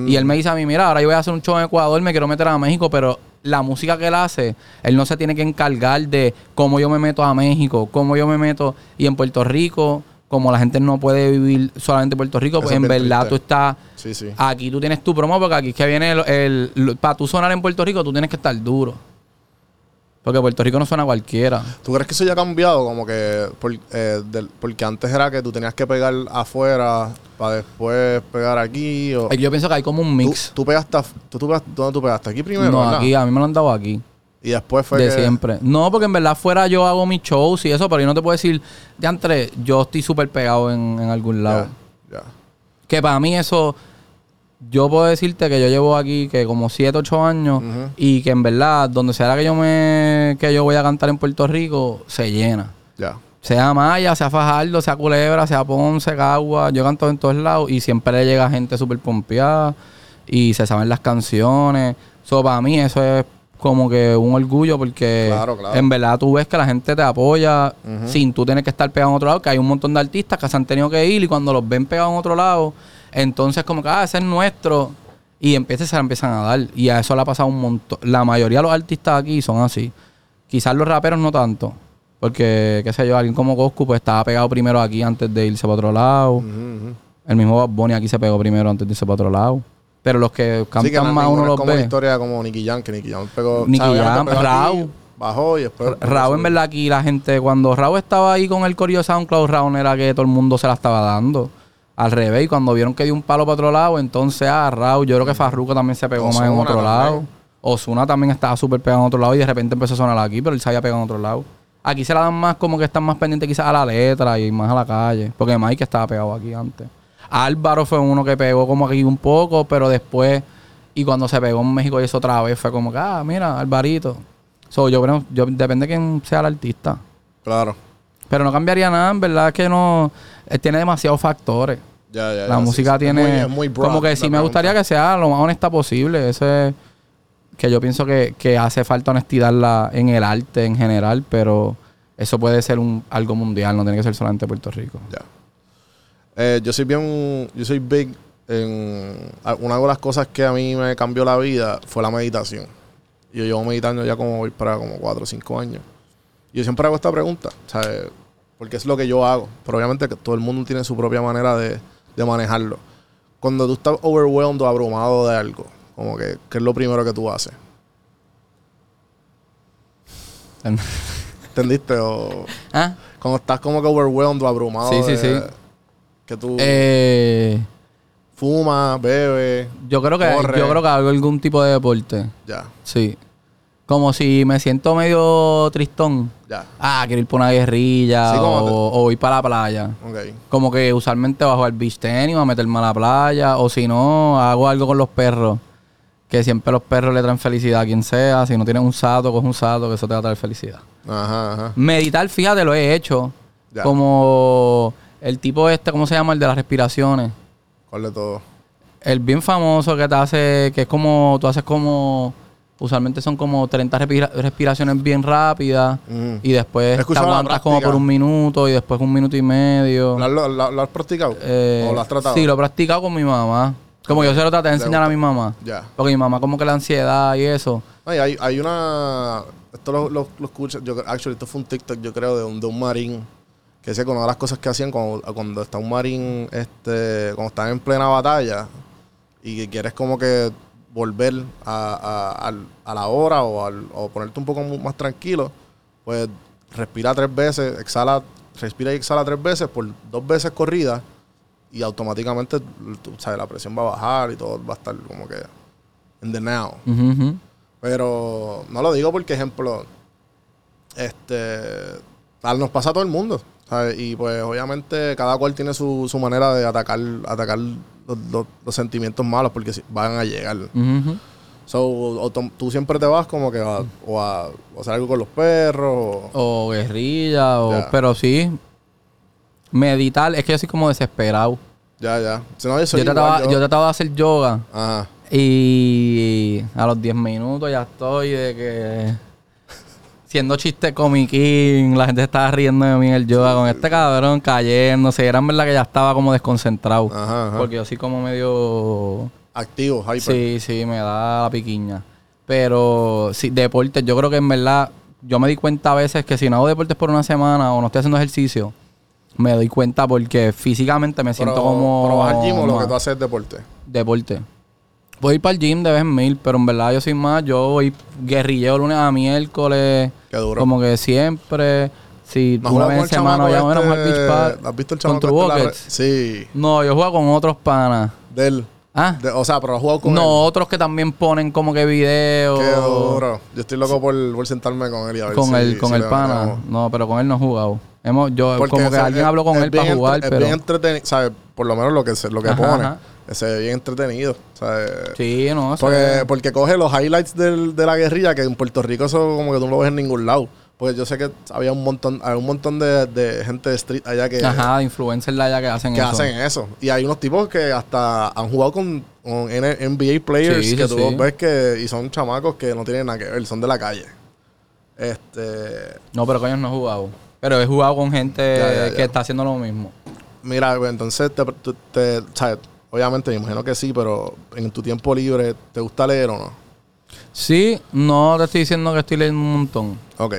Y él me dice a mí, mira, ahora yo voy a hacer un show en Ecuador, me quiero meter a México, pero la música que él hace, él no se tiene que encargar de cómo yo me meto a México, cómo yo me meto. Y en Puerto Rico, como la gente no puede vivir solamente en Puerto Rico, Eso pues es en verdad triste. tú estás... Sí, sí. Aquí tú tienes tu promo porque aquí es que viene el... el- para tú sonar en Puerto Rico, tú tienes que estar duro. Porque Puerto Rico no suena a cualquiera. ¿Tú crees que eso ya ha cambiado? Como que... por- eh, del- porque antes era que tú tenías que pegar afuera para después pegar aquí. O, Yo pienso que hay como un tú, mix. tú pegaste... af- Tú, tú pegaste- ¿Dónde tú pegaste? Aquí primero, no, ¿verdad? aquí, a mí me lo han dado aquí. Y después fue de que... siempre. No, porque en verdad fuera yo hago mis shows y eso, pero yo no te puedo decir, de antes, yo estoy súper pegado en, en algún lado. Ya, ya. Que para mí eso, yo puedo decirte que yo llevo aquí que como 7, 8 años y que en verdad, donde sea que yo me que yo voy a cantar en Puerto Rico, se llena. Ya. Sea Maya, sea Fajardo, sea Culebra, sea Ponce, Cagua. Yo canto en todos lados y siempre le llega gente súper pompeada y se saben las canciones. So, para mí eso es como que un orgullo porque Claro, claro. en verdad tú ves que la gente te apoya sin tú tener que estar pegado en otro lado, que hay un montón de artistas que se han tenido que ir y cuando los ven pegados en otro lado, entonces como que, ah, ese es nuestro. Y empiezan, se la empiezan a dar. Y a eso le ha pasado un montón. La mayoría de los artistas aquí son así. Quizás los raperos no tanto. Porque, qué sé yo, alguien como Coscu pues estaba pegado primero aquí antes de irse para otro lado. El mismo Bad Bunny aquí se pegó primero antes de irse para otro lado. Pero los que cantan Sí, que no, más uno los como ve. historia como Nicky Jam, que Nicky Jam pegó... Nicky Jam, pegó aquí, Rau. Bajó y después... Raúl, en verdad, aquí la gente, cuando Raúl estaba ahí con el corillo de SoundCloud, Raúl era que todo el mundo se la estaba dando. Al revés, y cuando vieron que dio un palo para otro lado, entonces, ah, Raúl, yo creo que Farruko también se pegó más en otro también. lado. Osuna también estaba súper pegado en otro lado y de repente empezó a sonar aquí, pero él se había pegado en otro lado. Aquí se la dan más como que están más pendientes quizás a la letra y más a la calle. Porque Mike estaba pegado aquí antes. Álvaro fue uno que pegó como aquí un poco, pero después, y cuando se pegó en México y eso otra vez, fue como que, ah, mira, Alvarito. So, yo creo, yo, depende de quién sea el artista. Claro. Pero no cambiaría nada, en verdad es que no. eh, tiene demasiados factores. Ya, ya, La ya, música sí, tiene. Es muy, es muy broad como que sí me pregunta. gustaría que sea lo más honesta posible. Eso es. Que yo pienso que, que hace falta honestidad la- en el arte en general, pero eso puede ser un, algo mundial, no tiene que ser solamente Puerto Rico. Ya. Eh, yo soy bien, yo soy big en una de las cosas que a mí me cambió la vida fue la meditación. Yo llevo meditando ya como voy para como 4 o 5 años. Y yo siempre hago esta pregunta, ¿sabes? Porque es lo que yo hago. Pero obviamente que todo el mundo tiene su propia manera de, de manejarlo. Cuando tú estás overwhelmed o abrumado de algo, como que, ¿qué es lo primero que tú haces? ¿Entendiste? O ¿Ah? cuando estás como que overwhelmed o abrumado. Sí, sí, sí. Que tú Eh, fumas, bebes, yo creo que yo creo que hago algún tipo de deporte. ya, Sí. Como si me siento medio tristón. ya. Ah, quiero ir por una guerrilla Sí, o, o ir para la playa. Ok. Como que usualmente bajo al beach tenis o a meterme a la playa. O si no, hago algo con los perros. Que siempre los perros le traen felicidad a quien sea. Si no tienes un sato, coge un sato, que eso te va a traer felicidad. Ajá, ajá. Meditar, fíjate, lo he hecho. Ya. Como el tipo este, ¿cómo se llama? El de las respiraciones. ¿Cuál de todo? El bien famoso que te hace, que es como, tú haces como, usualmente son como 30 respira- respiraciones bien rápidas Ujú. y después te aguantas como por un minuto y después un minuto y medio. ¿Lo, lo- lo- lo has practicado? Eh, ¿O lo has tratado? Sí, lo he practicado con mi mamá. Como yo se lo traté de enseñar a mi mamá. Ya. Porque mi mamá como que la ansiedad y eso. Ay, hay, hay una... Esto lo, lo, lo escucho... Yo, actually, esto fue un TikTok, yo creo, de un, de un marín. Que decía que una de las cosas que hacían cuando, cuando está un marín... este Cuando están en plena batalla... Y que quieres como que volver a, a, a la hora o, al- o ponerte un poco más tranquilo, pues respira tres veces, exhala, respira y exhala tres veces por dos veces corridas y automáticamente tú sabes, la presión va a bajar y todo va a estar como que in the now. Pero no lo digo porque, ejemplo, este nos pasa a todo el mundo. ¿Sabes? Y pues obviamente cada cual tiene su, su manera de atacar, atacar los, los- los sentimientos malos porque van a llegar. So, o tú siempre te vas como que a, o a, o hacer algo con los perros. O, guerrilla, o, pero sí. Meditar, es que yo soy como desesperado. ya, ya. Si no, yo Yo, trataba, igual, yo trataba de hacer yoga Ajá. y a los 10 minutos ya estoy de que siendo chiste comiquín, la gente estaba riendo de mí en el yoga con este cabrón cayéndose. Era en verdad que ya estaba como desconcentrado. Ajá, ajá. Porque yo soy como medio Activo, hyper. Sí, sí, me da la piquiña. Pero sí, deportes, yo creo que en verdad, yo me di cuenta a veces que si no hago deportes por una semana o no estoy haciendo ejercicio, me doy cuenta porque físicamente me siento pero, como. pero vas al gym o lo que tú haces es deporte. Deporte. Voy para el gym de vez en mil, pero en verdad yo soy más, yo voy guerrilleo lunes a miércoles. Qué duro. Como que siempre. Si ¿No has una vez con en semana ya bueno, al este- beach park. ¿Has visto el con chamaco True este la? Sí. No, yo juego con otros panas. De él. Ah, De- o sea, pero has jugado con no, él. otros que también ponen como que videos. Qué duro. Yo estoy loco por, por sentarme con él y a ver con si- el, con si el pana. No, pero con él no he jugado. Hemos, yo, Porque, como que alguien habló con él para jugar, pero. Es bien entretenido, ¿sabes? por lo menos lo que lo que Ajá, pone, ajá. Se ve bien entretenido. Eh, Sí, no, porque, porque coge los highlights del- de la guerrilla, que en Puerto Rico eso como que tú no lo ves en ningún lado. Porque yo sé que había un montón, hay un montón de, de gente de street allá que, Ajá, de influencers allá que hacen que eso. hacen eso. Y hay unos tipos que hasta han jugado con, con NBA players Sí, que sí, tú sí. ves que y son chamacos que no tienen nada que ver, son de la calle. Este, No, pero coño no he jugado. Pero he jugado con gente Ya, ya, ya. que está haciendo lo mismo. mira, pues, entonces te, tú- te- ¿sabes? Obviamente me imagino que sí, pero en tu tiempo libre, ¿te gusta leer o no? Sí, no te estoy diciendo que estoy leyendo un montón. Ok.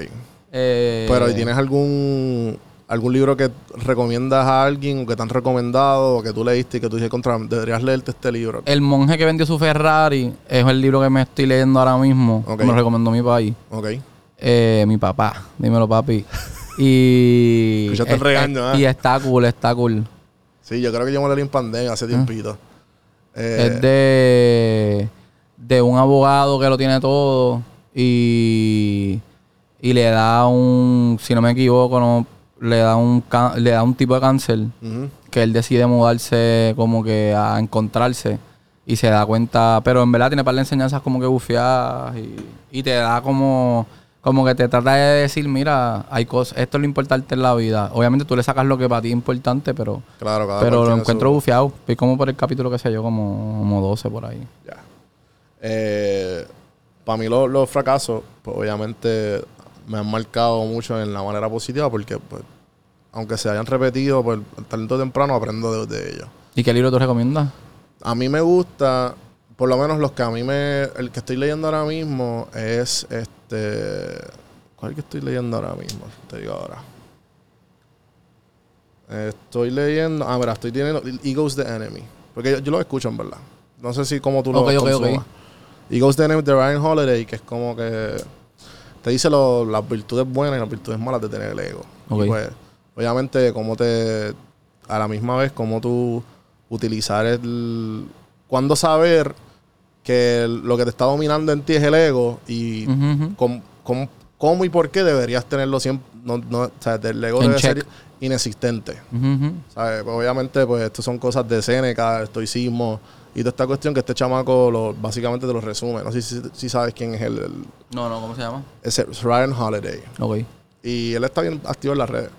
Eh, Pero ¿y ¿tienes algún algún libro que recomiendas a alguien o que te han recomendado o que tú leíste y que tú dices contra deberías leerte este libro? El monje que vendió su Ferrari es el libro que me estoy leyendo ahora mismo. Ok. Me lo recomendó mi país. Ok. Eh, mi papá. Dímelo, papi. Y... Escuchaste el regaño, ¿eh? Y está cool, está cool. Sí, yo creo que yo me lo pandemia hace tiempito. Eh, Ah. Es de, de un abogado que lo tiene todo y, y le da un, si no me equivoco, no, le da un le da un tipo de cáncer que él decide mudarse como que a encontrarse y se da cuenta, pero en verdad tiene par de enseñanzas como que bufiadas y, y te da como como que te trata de decir, mira, hay cosas, esto es lo importante en la vida. Obviamente tú le sacas lo que para ti es importante, pero Claro, cada pero lo encuentro su- bufiado. Fui como por el capítulo que sé yo, como, como 12 por ahí. Ya. Eh, para mí lo- los fracasos, pues obviamente me han marcado mucho en la manera positiva porque, pues, aunque se hayan repetido, pues el talento temprano aprendo de, de ellos. ¿Y qué libro tú recomiendas? A mí me gusta, por lo menos los que a mí me... El que estoy leyendo ahora mismo es este... ¿Cuál es que estoy leyendo ahora mismo? Te digo ahora. Estoy leyendo... Ah, mira, estoy teniendo Ego's the Enemy. Porque yo, yo lo escucho, en verdad. No sé si como tú lo Ok, ok, ok. consumas. Ego's the Enemy de Ryan Holiday, que es como que... Te dice lo- las virtudes buenas y las virtudes malas de tener el ego. Y pues, obviamente, como te... A la misma vez, como tú utilizar el... Cuándo saber que el- lo que te está dominando en ti es el ego y Ujú, ujú. cómo, y por qué deberías tenerlo siempre. No, no, o sea, el ego En debe check. ser inexistente. ¿sabes? Pues obviamente, pues esto son cosas de Seneca, estoicismo y toda esta cuestión que este chamaco lo, básicamente te lo resume. No sé si, si sabes quién es él. el- No, no, ¿cómo se llama? es Ryan Holiday. Ok. Y él está bien activo en las redes.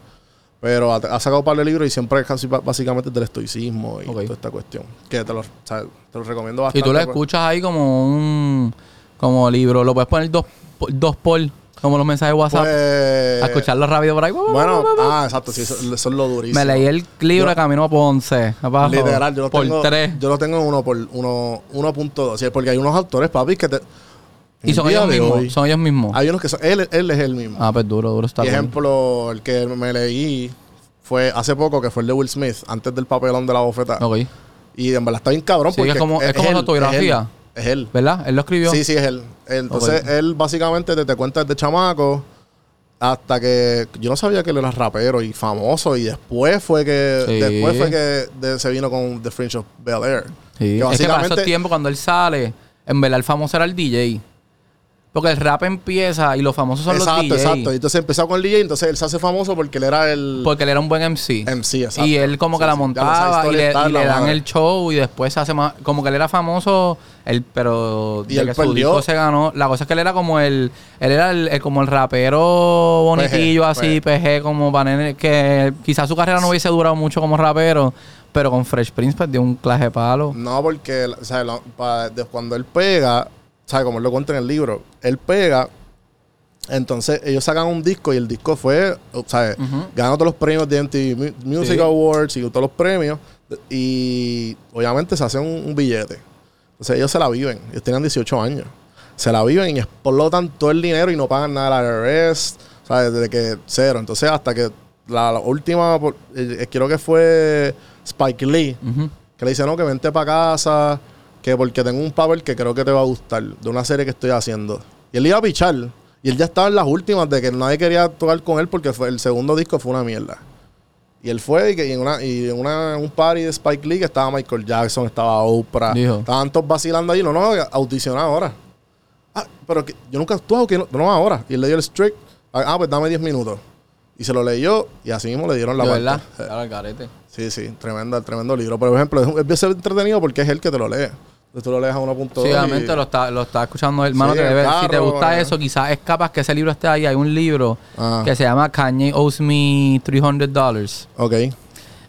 Pero ha, ha sacado un par de libros y siempre es casi básicamente del estoicismo y toda esta cuestión. Que te lo, o sea, te lo recomiendo Y bastante. tú lo pues. escuchas ahí como un como libro. Lo puedes poner dos, dos por, como los mensajes de WhatsApp. Pues, a escucharlo rápido por ahí. Bueno, ah, exacto, sí, eso, eso es lo durísimo. Me leí el libro de Camino a Ponce. abajo, Literal, yo lo por tengo. tres. Yo lo tengo en uno por uno, 1.2. Sí, Porque hay unos autores, papi, que te. Y el son ellos mismos. hoy, Son ellos mismos. Hay unos que son. Él, él es el mismo. Ah, pues duro, duro está cool. ejemplo, el que me leí fue hace poco, que fue el de Will Smith, antes del papelón de la bofeta. Ok. Y en verdad está bien cabrón. Sí, porque es como- es como él, su autobiografía. Es él. es él. ¿Verdad? Él lo escribió. Sí, sí, es él. Entonces, él básicamente te, te cuenta desde chamaco hasta que yo no sabía que él era rapero y famoso y después fue que Sí. después fue que de- se vino con The Fringe of Bel Air. Sí. Es que para esos tiempos, cuando él sale, en verdad el famoso era el DJ. Porque el rap empieza y los famosos son exacto, los DJ. exacto. Y entonces empezó con el DJ, entonces él se hace famoso porque él era el Porque él era un buen MC. MC, exacto. Y él como que Sí, la. Ya montaba y le, y dan el show y después se hace más... Como que él era famoso, él, pero Y de él que su perdió. disco se ganó. La cosa es que él era como el... Él era el, el- como el rapero bonitillo PG, así, PG, como para que quizás su carrera no hubiese durado mucho como rapero, pero con Fresh Prince pues dio un claje de palo. No, porque o sea, cuando él pega, ¿sabes? Como él lo cuenta en el libro, él pega, entonces ellos sacan un disco y el disco fue, o sea, ganó todos los premios de MTV Mu- Music Sí. Awards y todos los premios, y obviamente se hace un, un billete. Entonces ellos se la viven, ellos tenían 18 años, se la viven y explotan todo el dinero y no pagan nada al IRS, ¿sabes? Desde que cero. Entonces hasta que la, la última, por- eh, creo que fue Spike Lee, que le dice, no, que vente para casa, que porque tengo un papel que creo que te va a gustar, de una serie que estoy haciendo. Y él iba a pichar, y él ya estaba en las últimas de que nadie quería tocar con él porque fue, el segundo disco fue una mierda. Y él fue y, que, y en, una, y en una, un party de Spike Lee que estaba Michael Jackson, estaba Oprah, Dijo. estaban todos vacilando ahí, no, no, audiciona ahora. Ah, pero que yo nunca, tú has audicionado? no, no ahora. Y él le dio el strict, ah, pues dame 10 minutos. Y se lo leyó y así mismo le dieron la vuelta. verdad. Sí, sí, tremendo, tremendo libro. Por ejemplo, es, es bien entretenido porque es él que te lo lee. Tú lo lees a 1.2. Sí, y- obviamente lo está, lo está escuchando hermano. Sí, que el debe- si te gusta eh. eso, quizás es capaz que ese libro esté ahí. Hay un libro Ah. que se llama Kanye Owes Me $300. Ok.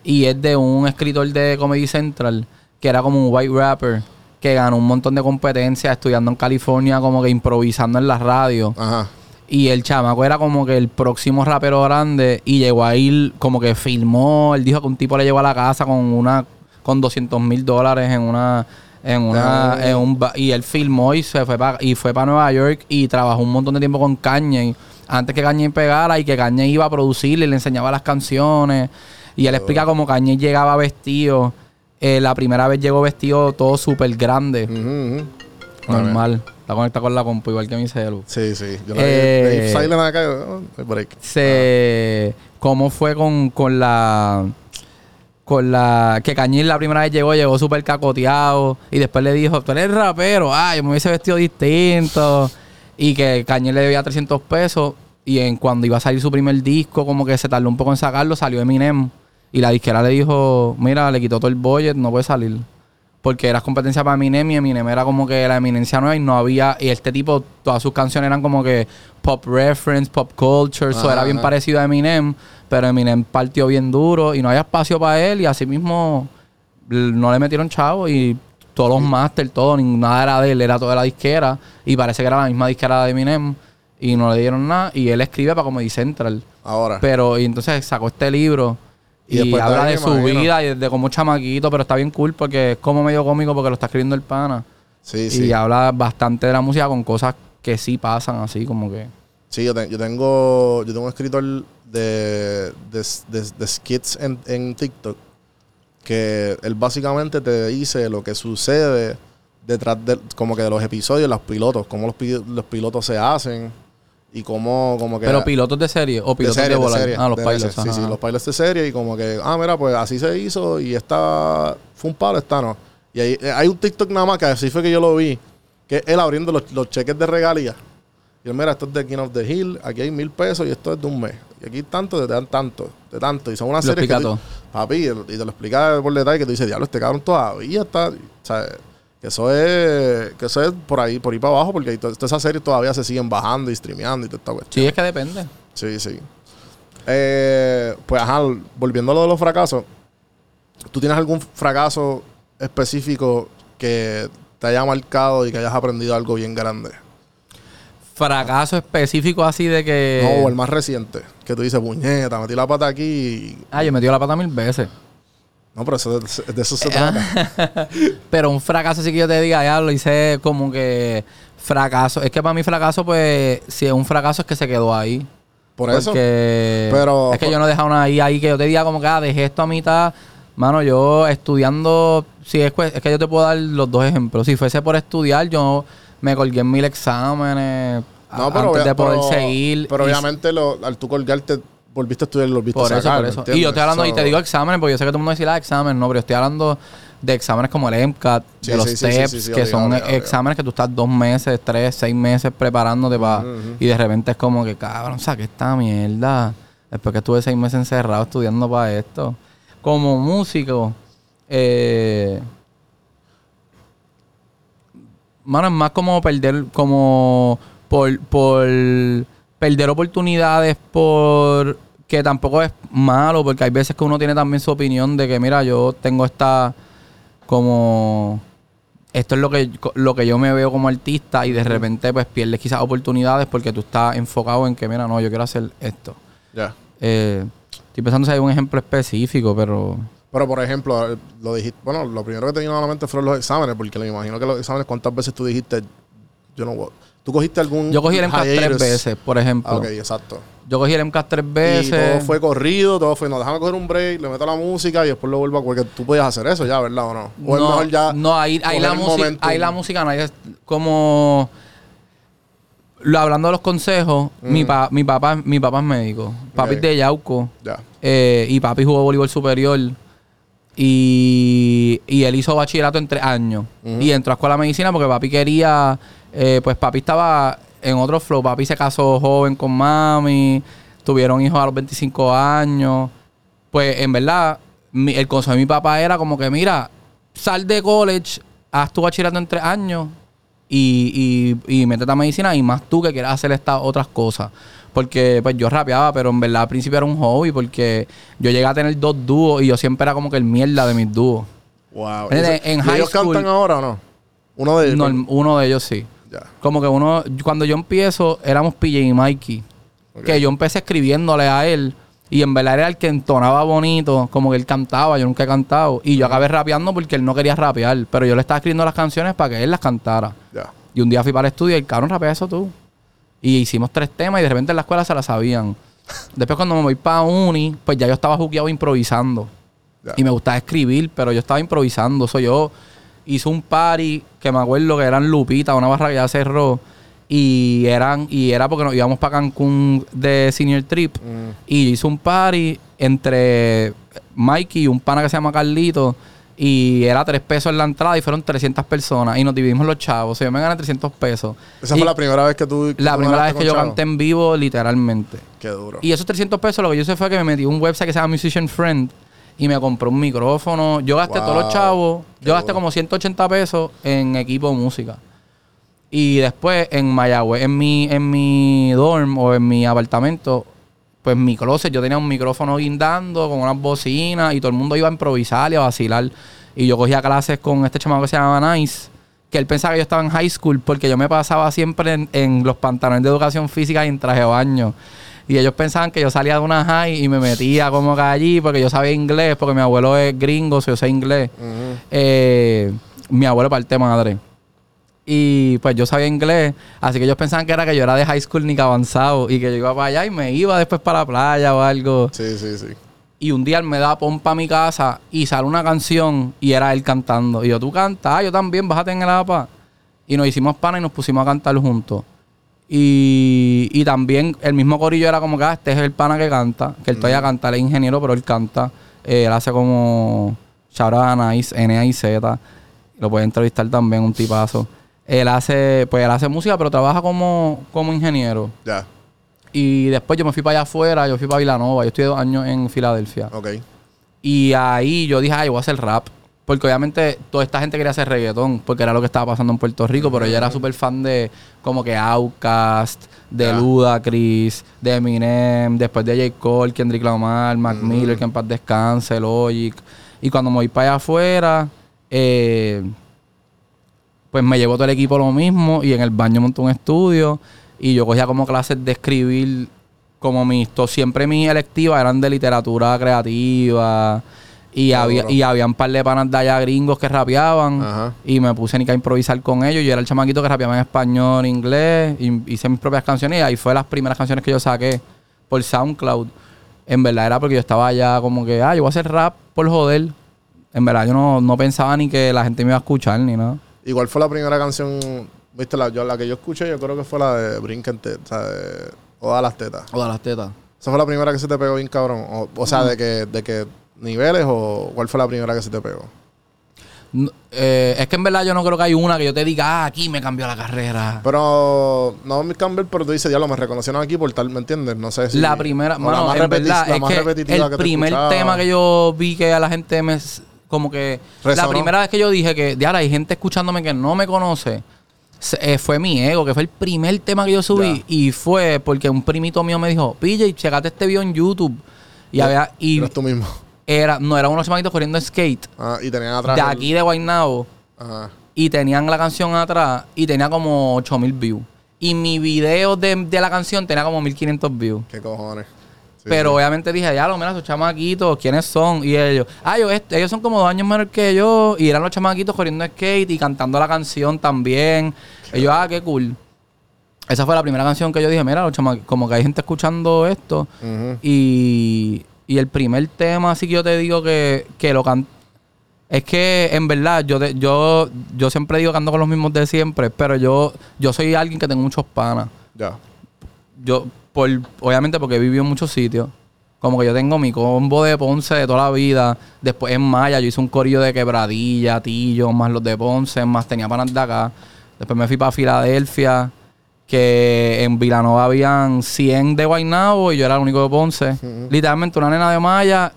Y es de un escritor de Comedy Central que era como un white rapper que ganó un montón de competencias estudiando en California, como que improvisando en la radio. Ajá. Y el chamaco era como que el próximo rapero grande y llegó a ir, como que filmó. Él dijo que un tipo le llegó a la casa con una con 200 mil dólares en una en una Ah. en un ba- y él filmó y se fue para y fue para Nueva York y trabajó un montón de tiempo con Kanye antes que Kanye pegara y que Kanye iba a producirle y le enseñaba las canciones y él explica cómo Kanye llegaba vestido eh, la primera vez llegó vestido todo súper grande normal está conectado con la compu igual que mi celu Sí, sí. Yo Eh, leí Silent acá. y, oh, break. se cómo fue con, con la con la que Cañín la primera vez llegó llegó súper cacoteado y después le dijo tú eres rapero ay yo me hubiese vestido distinto. Y que Cañín le debía 300 pesos y en cuando iba a salir su primer disco como que se tardó un poco en sacarlo salió Eminem. Y la disquera le dijo mira le quitó todo el budget no puede salir porque era competencia para Eminem y Eminem era como que la eminencia nueva y no había y este tipo todas sus canciones eran como que pop reference pop culture eso era bien parecido a Eminem pero Eminem partió bien duro y no había espacio para él y así mismo no le metieron chavo y todos los masters todo ni nada era de él era toda la disquera y parece que era la misma disquera de Eminem y no le dieron nada y él escribe para Comedy Central Ahora. pero y entonces sacó este libro Y habla de su imagino. vida y de como chamaquito, pero está bien cool porque es como medio cómico porque lo está escribiendo el pana. sí, y sí. habla bastante de la música con cosas que sí pasan así como que. Sí, yo, te- yo tengo yo tengo un escritor de, de, de- de skits en, en TikTok que él básicamente te dice lo que sucede detrás de como que de los episodios, los pilotos, cómo los, los pilotos se hacen y cómo como que Pero pilotos de serie o pilotos de, serie, de volar. serie, ah, los pilots. veces. Sí, sí, los pilots de serie y como que, ah, mira, pues así se hizo y esta fue un palo, esta no. Y ahí, eh, hay un TikTok nada más que así fue que yo lo vi, que él abriendo los, los cheques de regalía. Y él, mira, esto es de King of the Hill, aquí hay mil pesos y esto es de un mes. Y aquí tanto, te dan tanto, de tanto. Y son unas Lo series que tú- todo. papi, y te lo explica por detalle que tú dices, diablo, este cabrón todavía está. O sea, que eso es, que eso es por ahí, por ahí para abajo, porque todas esas series todavía se siguen bajando y streameando y toda esta cuestión. Sí, es que depende. Sí, sí. Eh, pues, ajá, volviendo a lo de los fracasos, ¿tú tienes algún fracaso específico que te haya marcado y que hayas aprendido algo bien grande? Fracaso específico así de que. No, el más reciente, que tú dices, puñeta, metí la pata aquí y... Ah, yo he metido la pata mil veces. No, pero eso, de, eso se Eh, trata. Pero un fracaso sí que yo te diga, ya lo hice como que fracaso. Es que para mí fracaso, pues, si es un fracaso es que se quedó ahí. Por eso. Porque Pero- es que yo no he dejado nada ahí, ahí que yo te diga como que ah, dejé esto a mitad. Mano, yo estudiando, si es, que- es que yo te puedo dar los dos ejemplos. Si fuese por estudiar, yo me colgué en mil exámenes No, pero, antes obvia- de poder pero- seguir. Pero obviamente lo- al tú colgarte, volviste a estudiar y volviste por a eso, sacar. por ¿me eso. Y yo estoy hablando, y te digo exámenes, porque yo sé que todo el mundo dice, ah, exámenes, no, pero yo estoy hablando de exámenes como el MCAT, Sí, de los sí, TEPS, que son obligado, exámenes que tú estás dos meses, tres, seis meses preparándote para... Y de repente es como que, cabrón, saqué esta mierda. Después que estuve seis meses encerrado estudiando para esto. Como músico, eh... Mano, es más como perder, como por, por perder oportunidades por que tampoco es malo, porque hay veces que uno tiene también su opinión de que, mira, yo tengo esta como esto es lo que lo que yo me veo como artista y de repente pues pierdes quizás oportunidades porque tú estás enfocado en que, mira, no, yo quiero hacer esto. Ya. Eh, estoy pensando si hay un ejemplo específico, pero Pero, por ejemplo, lo dijiste... Bueno, lo primero que te vino a la mente fueron los exámenes, porque me imagino que los exámenes, ¿cuántas veces tú dijiste, yo no? ¿Tú cogiste algún yo cogí el MCAT tres veces, por ejemplo. Ah, ok, exacto. Yo cogí el MCAT tres Y veces. todo fue corrido, todo fue, no, déjame coger un break, le meto la música y después lo vuelvo a... Porque tú podías hacer eso ya, ¿verdad o no? O es no, mejor ya... no, ahí, ahí la música, ahí la música no es como lo, hablando de los consejos, mi, pa- mi papá, mi papá es médico. Papi es Ok. de Yauco. Ya. eh, y papi jugó voleibol superior. Y, y él hizo bachillerato en tres años. Y entró a escuela de medicina porque papi quería. Eh, pues papi estaba en otro flow. Papi se casó joven con mami. tuvieron hijos a los 25 años. Pues en verdad, mi- el consejo de mi papá era como que, mira, sal de college, haz tu bachillerato en tres años y, y, y métete a medicina y más tú que quieras hacer estas otras cosas. Porque pues yo rapeaba, pero en verdad al principio era un hobby porque yo llegué a tener dos dúos y yo siempre era como que el mierda de mis dúos. Wow. En- ¿Y ese- en ¿y high ellos school- cantan ahora o no? Uno de ellos. No, uno de ellos sí. Ya. Como que uno, cuando yo empiezo, éramos PJ y Mikey. Que yo empecé escribiéndole a él. Y en verdad era el que entonaba bonito, como que él cantaba, yo nunca he cantado. Y yo acabé rapeando porque él no quería rapear. Pero yo le estaba escribiendo las canciones para que él las cantara. Y un día fui para el estudio y el cabrón rapea eso tú. Y hicimos tres temas y de repente en la escuela se la sabían. Después cuando me voy para uni, pues ya yo estaba jugueado improvisando. Y me gustaba escribir, pero yo estaba improvisando. Soy yo hice un party que me acuerdo que eran Lupita, una barra que ya cerró. Y eran, y era porque nos íbamos para Cancún de Senior Trip. Mm. Y hice un party entre Mikey y un pana que se llama Carlito. Y era tres pesos en la entrada y fueron 300 personas. Y nos dividimos los chavos. O sea, yo me gané 300 pesos. Esa Y fue la primera vez que tú. que la tú primera vez que yo Chavo. canté en vivo, literalmente. Qué duro. Y esos 300 pesos lo que yo hice fue que me metí un website que se llama Musician Friend y me compré un micrófono. Yo gasté Wow, todos los chavos. Yo gasté duro. como 180 pesos en equipo de música. Y después en Mayagüez, en mi, en mi dorm o en mi apartamento, pues mi closet, yo tenía un micrófono guindando con unas bocinas y todo el mundo iba a improvisar y a vacilar. Y yo cogía clases con este chamaco que se llamaba Nice, que él pensaba que yo estaba en high school porque yo me pasaba siempre en, en los pantalones de educación física y en traje de baño. Y ellos pensaban que yo salía de una high y me metía como que allí porque yo sabía inglés, porque mi abuelo es gringo, so yo sé inglés. Ujú. Eh, mi abuelo parte madre. Y pues yo sabía inglés, así que ellos pensaban que era que yo era de high school ni que avanzado y que yo iba para allá y me iba después para la playa o algo. Sí, sí, sí. Y un día él me da pompa a mi casa y sale una canción y era él cantando. Y yo, tú cantas, yo también, bájate en el APA. Y nos hicimos pana y nos pusimos a cantar juntos. Y, y también el mismo corillo era como que, ah, este es el pana que canta, que él todavía canta, él es ingeniero, pero él canta. Eh, él hace como shout out a Nice, N-A-I-Z. Lo puede entrevistar también, un tipazo. Él hace, pues él hace música, pero trabaja como, como ingeniero. Ya. Y después yo me fui para allá afuera, yo fui para Villanova, yo estuve dos años en Filadelfia. Ok. Y ahí yo dije, ay, voy a hacer rap. Porque obviamente toda esta gente quería hacer reggaetón, porque era lo que estaba pasando en Puerto Rico, pero ella era súper fan de como que Outkast, de Ya. Ludacris, de Eminem, después de J. Cole, Kendrick Lamar, Mac Miller, que en paz descanse, Logic. Y cuando me voy para allá afuera, eh, pues me llevó todo el equipo lo mismo y en el baño monté un estudio y yo cogía como clases de escribir como mis siempre mis electivas eran de literatura creativa y había y había un par de panas de allá gringos que rapeaban. Ajá. y me puse ni que a improvisar con ellos. Yo era el chamaquito que rapeaba en español inglés y hice mis propias canciones y ahí fue las primeras canciones que yo saqué por SoundCloud. En verdad era porque yo estaba allá como que ah yo voy a hacer rap por joder en verdad yo no, no pensaba ni que la gente me iba a escuchar ni nada. Igual fue la primera canción, viste, la, yo, la que yo escuché, yo creo que fue la de Brinquen Te- o sea, de Oda las tetas. o de las tetas. ¿Esa fue la primera que se te pegó bien cabrón? O, o sea, de que, de que niveles o cuál fue la primera que se te pegó? No, eh, es que en verdad yo no creo que hay una que yo te diga, ah, aquí me cambió la carrera. Pero no me Campbell, pero tú dices, ya lo me reconocieron aquí por tal, ¿me entiendes? No sé si. la primera, mano, más en repeti- verdad, la es más que repetitiva el que te primer tema que yo vi que a la gente me... Como que... La primera vez que yo dije que, ya hay gente escuchándome que no me conoce, eh, fue mi ego, que fue el primer tema que yo subí. Ya. Y fue porque un primito mío me dijo, PJ, checate este video en YouTube. Y, Ya, había... Y tú mismo. Era... No, era unos chamaquitos corriendo skate. Ah, y tenían atrás. De el- aquí de Guaynabo. Ajá. y tenían la canción atrás y tenía como 8000 views. Y mi video de, de la canción tenía como 1500 views. ¿Qué cojones? Sí, Pero sí. obviamente dije, ya lo mira, esos chamaquitos, ¿quiénes son? Y ellos, ah, yo, ellos son como dos años menor que yo. Y eran los chamaquitos corriendo skate y cantando la canción también. Yo, ah, qué cool. Esa fue la primera canción que yo dije, mira, los chama- como que hay gente escuchando esto. Ujú. Y, y el primer tema, así que yo te digo que, que lo can Es que en verdad yo, te- yo, yo siempre digo que ando con los mismos de siempre, pero yo, yo soy alguien que tengo muchos panas. Ya. Yo, por, obviamente porque he vivido en muchos sitios. Como que yo tengo mi combo de Ponce de toda la vida. Después en Maya yo hice un corillo de quebradilla, Tillo, más los de Ponce, más tenía panas de acá. Después me fui para Filadelfia. Que en Vilanova habían 100 de Guaynabo y yo era el único de Ponce. Literalmente una nena de Maya,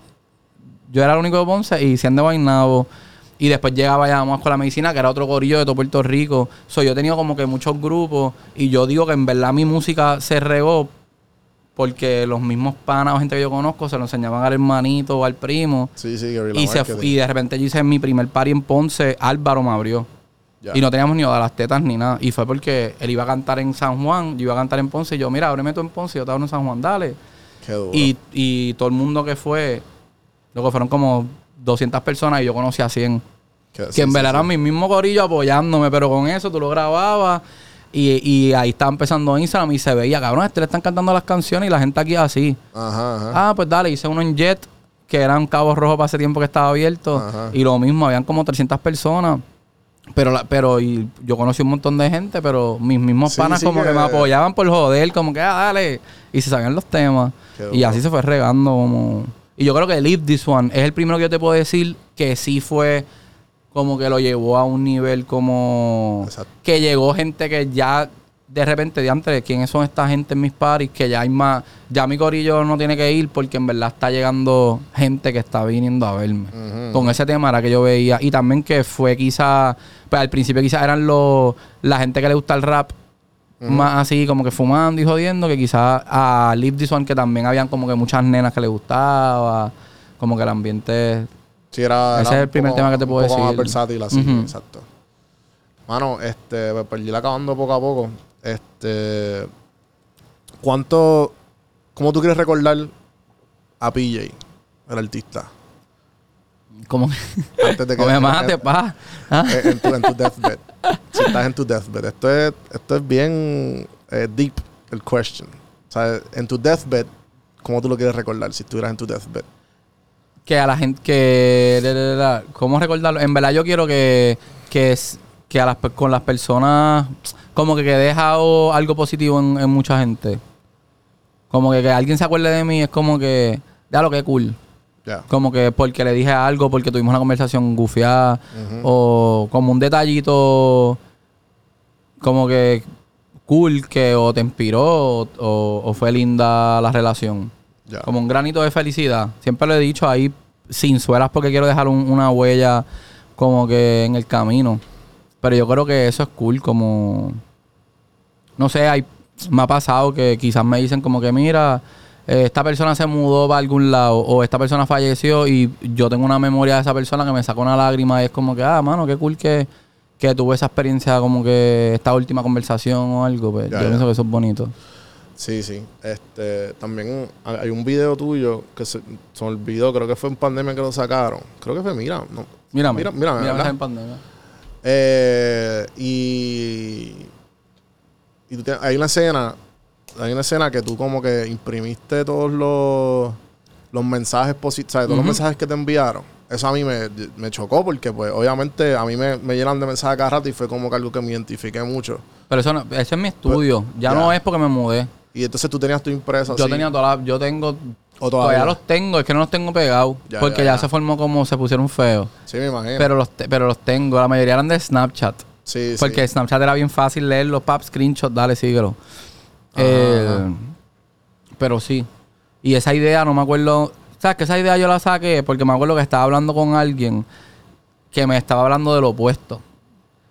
yo era el único de Ponce y 100 de Guaynabo. Y después llegaba ya vamos con la medicina, que era otro corillo de todo Puerto Rico. So, yo he tenido como que muchos grupos y yo digo que en verdad mi música se regó porque los mismos panas o gente que yo conozco se lo enseñaban al hermanito o al primo. Sí, sí, Y, se, y de repente yo hice mi primer party en Ponce, Álvaro me abrió. Y no teníamos ni a las tetas ni nada. Y fue porque él iba a cantar en San Juan, yo iba a cantar en Ponce. Y yo, mira, ábreme tú en Ponce, yo te abro en San Juan, dale. Qué duro. Y, y todo el mundo que fue, luego fueron como 200 personas y yo conocí a 100. Qué- que sí, en sí, verdad sí. eran mi mismo corillo apoyándome, pero con eso tú lo grababas. Y, y ahí estaba empezando Instagram y se veía, cabrón, este le están cantando las canciones y la gente aquí así. Ajá, ajá. Ah, pues dale, hice uno en Jet, que era un cabo rojo para ese tiempo que estaba abierto. Ajá. Y lo mismo, habían como 300 personas. Pero, la- pero y yo conocí un montón de gente, pero mis mismos Sí, panas sí como que... que- me apoyaban por joder, como que, ah, dale. Y se sabían los temas. Qué Y así se fue regando como... Y yo creo que Live This One es el primero que yo te puedo decir que sí fue como que lo llevó a un nivel como... Exacto. Que llegó gente que ya de repente, de antes, ¿quiénes son esta gente en mis parties? Que ya hay más... Ya mi corillo no tiene que ir porque en verdad está llegando gente que está viniendo a verme. Con ese tema era que yo veía. Y también que fue quizá... Pues al principio quizás eran los... La gente que le gusta el rap más así como que fumando y jodiendo que quizás a Live This One que también habían como que muchas nenas que le gustaba como que el ambiente Sí, era, Ese era es el primer poco- tema que te puedo un poco más decir. versátil así, exacto. Mano, este, pues, para ir acabando poco a poco, este, ¿cuánto, cómo tú quieres recordar a PJ, el artista? como Antes de que come mate pa Ah. eh, en, tu, en tu deathbed. Si estás en tu deathbed. Esto es, esto es bien eh, deep, el question. O sea, en tu deathbed, ¿cómo tú lo quieres recordar si estuvieras en tu deathbed? que a la gente que la, la, la, cómo recordarlo en verdad yo quiero que que, es- que a las con las personas como que, que he dejado algo positivo en, en mucha gente como que, que alguien se acuerde de mí es como que ya lo que cool Ya. Como que porque le dije algo, porque tuvimos una conversación gufiada, o como un detallito como que cool que o te inspiró o, o- o fue linda la relación. Como un granito de felicidad. Siempre lo he dicho ahí sin suelas porque quiero dejar un- una huella como que en el camino. Pero yo creo que eso es cool, como... No sé, hay, me ha pasado que quizás me dicen como que mira, eh, esta persona se mudó para algún lado o esta persona falleció y yo tengo una memoria de esa persona que me sacó una lágrima y es como que, ah, mano, qué cool que, que tuve esa experiencia como que esta última conversación o algo. Pues Ya, yo ya. pienso que eso es bonito. Sí, sí. Este, también hay un video tuyo que se, se olvidó, creo que fue en pandemia que lo sacaron. Creo que fue, mira, no. Mírame. Mira, mírame, Mírame ¿verdad? en pandemia. Eh, y y tú hay una escena, hay una escena que tú como que imprimiste todos los, los mensajes positivos. Todos los mensajes que te enviaron. Eso a mí me, me chocó porque, pues, obviamente a mí me, me llenan de mensajes cada rato y fue como que algo que me identifiqué mucho. Pero eso no, ese es mi estudio. ya, ya. no es porque me mudé. Y entonces tú tenías tu impreso Yo así. tenía toda la- yo tengo ¿O todavía? todavía? los tengo, es que no los tengo pegados Ya, porque ya, ya, ya. se formó como se pusieron feos. Sí, me imagino. Pero los te- pero los tengo, la mayoría eran de Snapchat. sí, Porque sí. Snapchat era bien fácil leerlo, pap, screenshot, dale, síguelo. Eh, pero sí. Y esa idea, no me acuerdo. ¿Sabes que esa idea yo la saqué? Porque me acuerdo que estaba hablando con alguien que me estaba hablando del opuesto.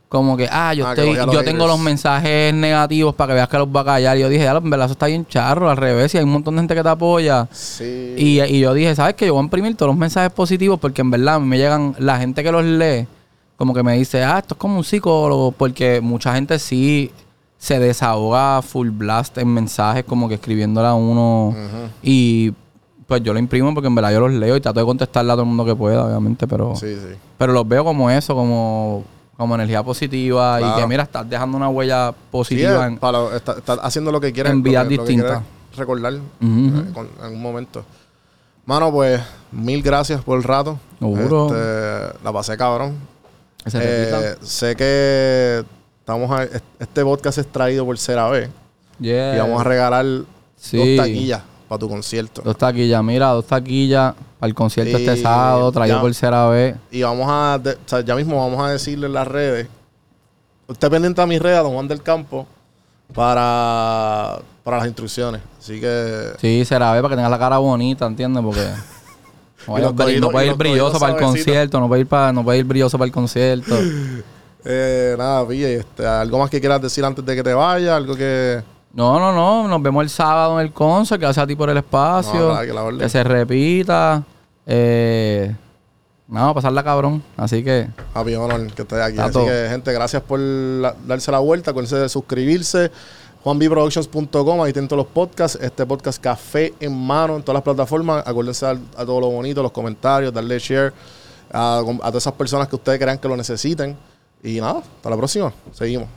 Como que, ah, yo, Ah, estoy, yo tengo los mensajes negativos para que veas que los va a callar. Y yo dije, ya, en verdad, eso está bien charro, al revés. Y hay un montón de gente que te apoya. Sí. Y, y yo dije, ¿sabes qué? Yo voy a imprimir todos los mensajes positivos porque en verdad a mí me llegan, la gente que los lee, como que me dice, ah, esto es como un psicólogo, porque mucha gente sí se desahoga full blast en mensajes, como que escribiéndole a uno. Y pues yo lo imprimo porque en verdad yo los leo y trato de contestarle a todo el mundo que pueda, obviamente, pero, Sí, sí. pero los veo como eso, como, como energía positiva y que mira, estás dejando una huella Sí, positiva. en- para está, está haciendo lo que quiere. en quiere distintas. recordar eh, con- en algún momento. Mano, pues, mil gracias por el rato. Seguro. Este, la pasé cabrón. Eh, sé que estamos a- este podcast es traído por CeraB Yeah. y vamos a regalar Sí. dos taquillas para tu concierto. Dos taquillas, mira, dos taquillas para el concierto Y este sábado, traído por CeraB. Y vamos a, de- o sea, ya mismo vamos a decirle en las redes. Usted pendiente a mis redes, a Don Juan del Campo. para, para las instrucciones. Así que Sí, será ve para que tengas la cara bonita, ¿entiendes? Porque no coditos- no puede ir los brilloso para el concierto, no puede ir para, no puede ir brilloso para el concierto. eh, nada, Pille, este, algo más que quieras decir antes de que te vayas, algo que No, no, no. Nos vemos el sábado en el concert. Gracias a ti por el espacio. No, nada, que la orden. que se repita. Eh, no, pasarla cabrón. Así que, Happy honor que estés aquí. Así todo. que, gente, gracias por la- darse la vuelta. Acuérdense de suscribirse. JuanBProductions.com, ahí tienen todos los podcasts. Este podcast Café en Mano en todas las plataformas. Acuérdense a, a todo lo bonito, los comentarios, darle share a, a todas esas personas que ustedes crean que lo necesiten. Y nada, hasta la próxima. Seguimos.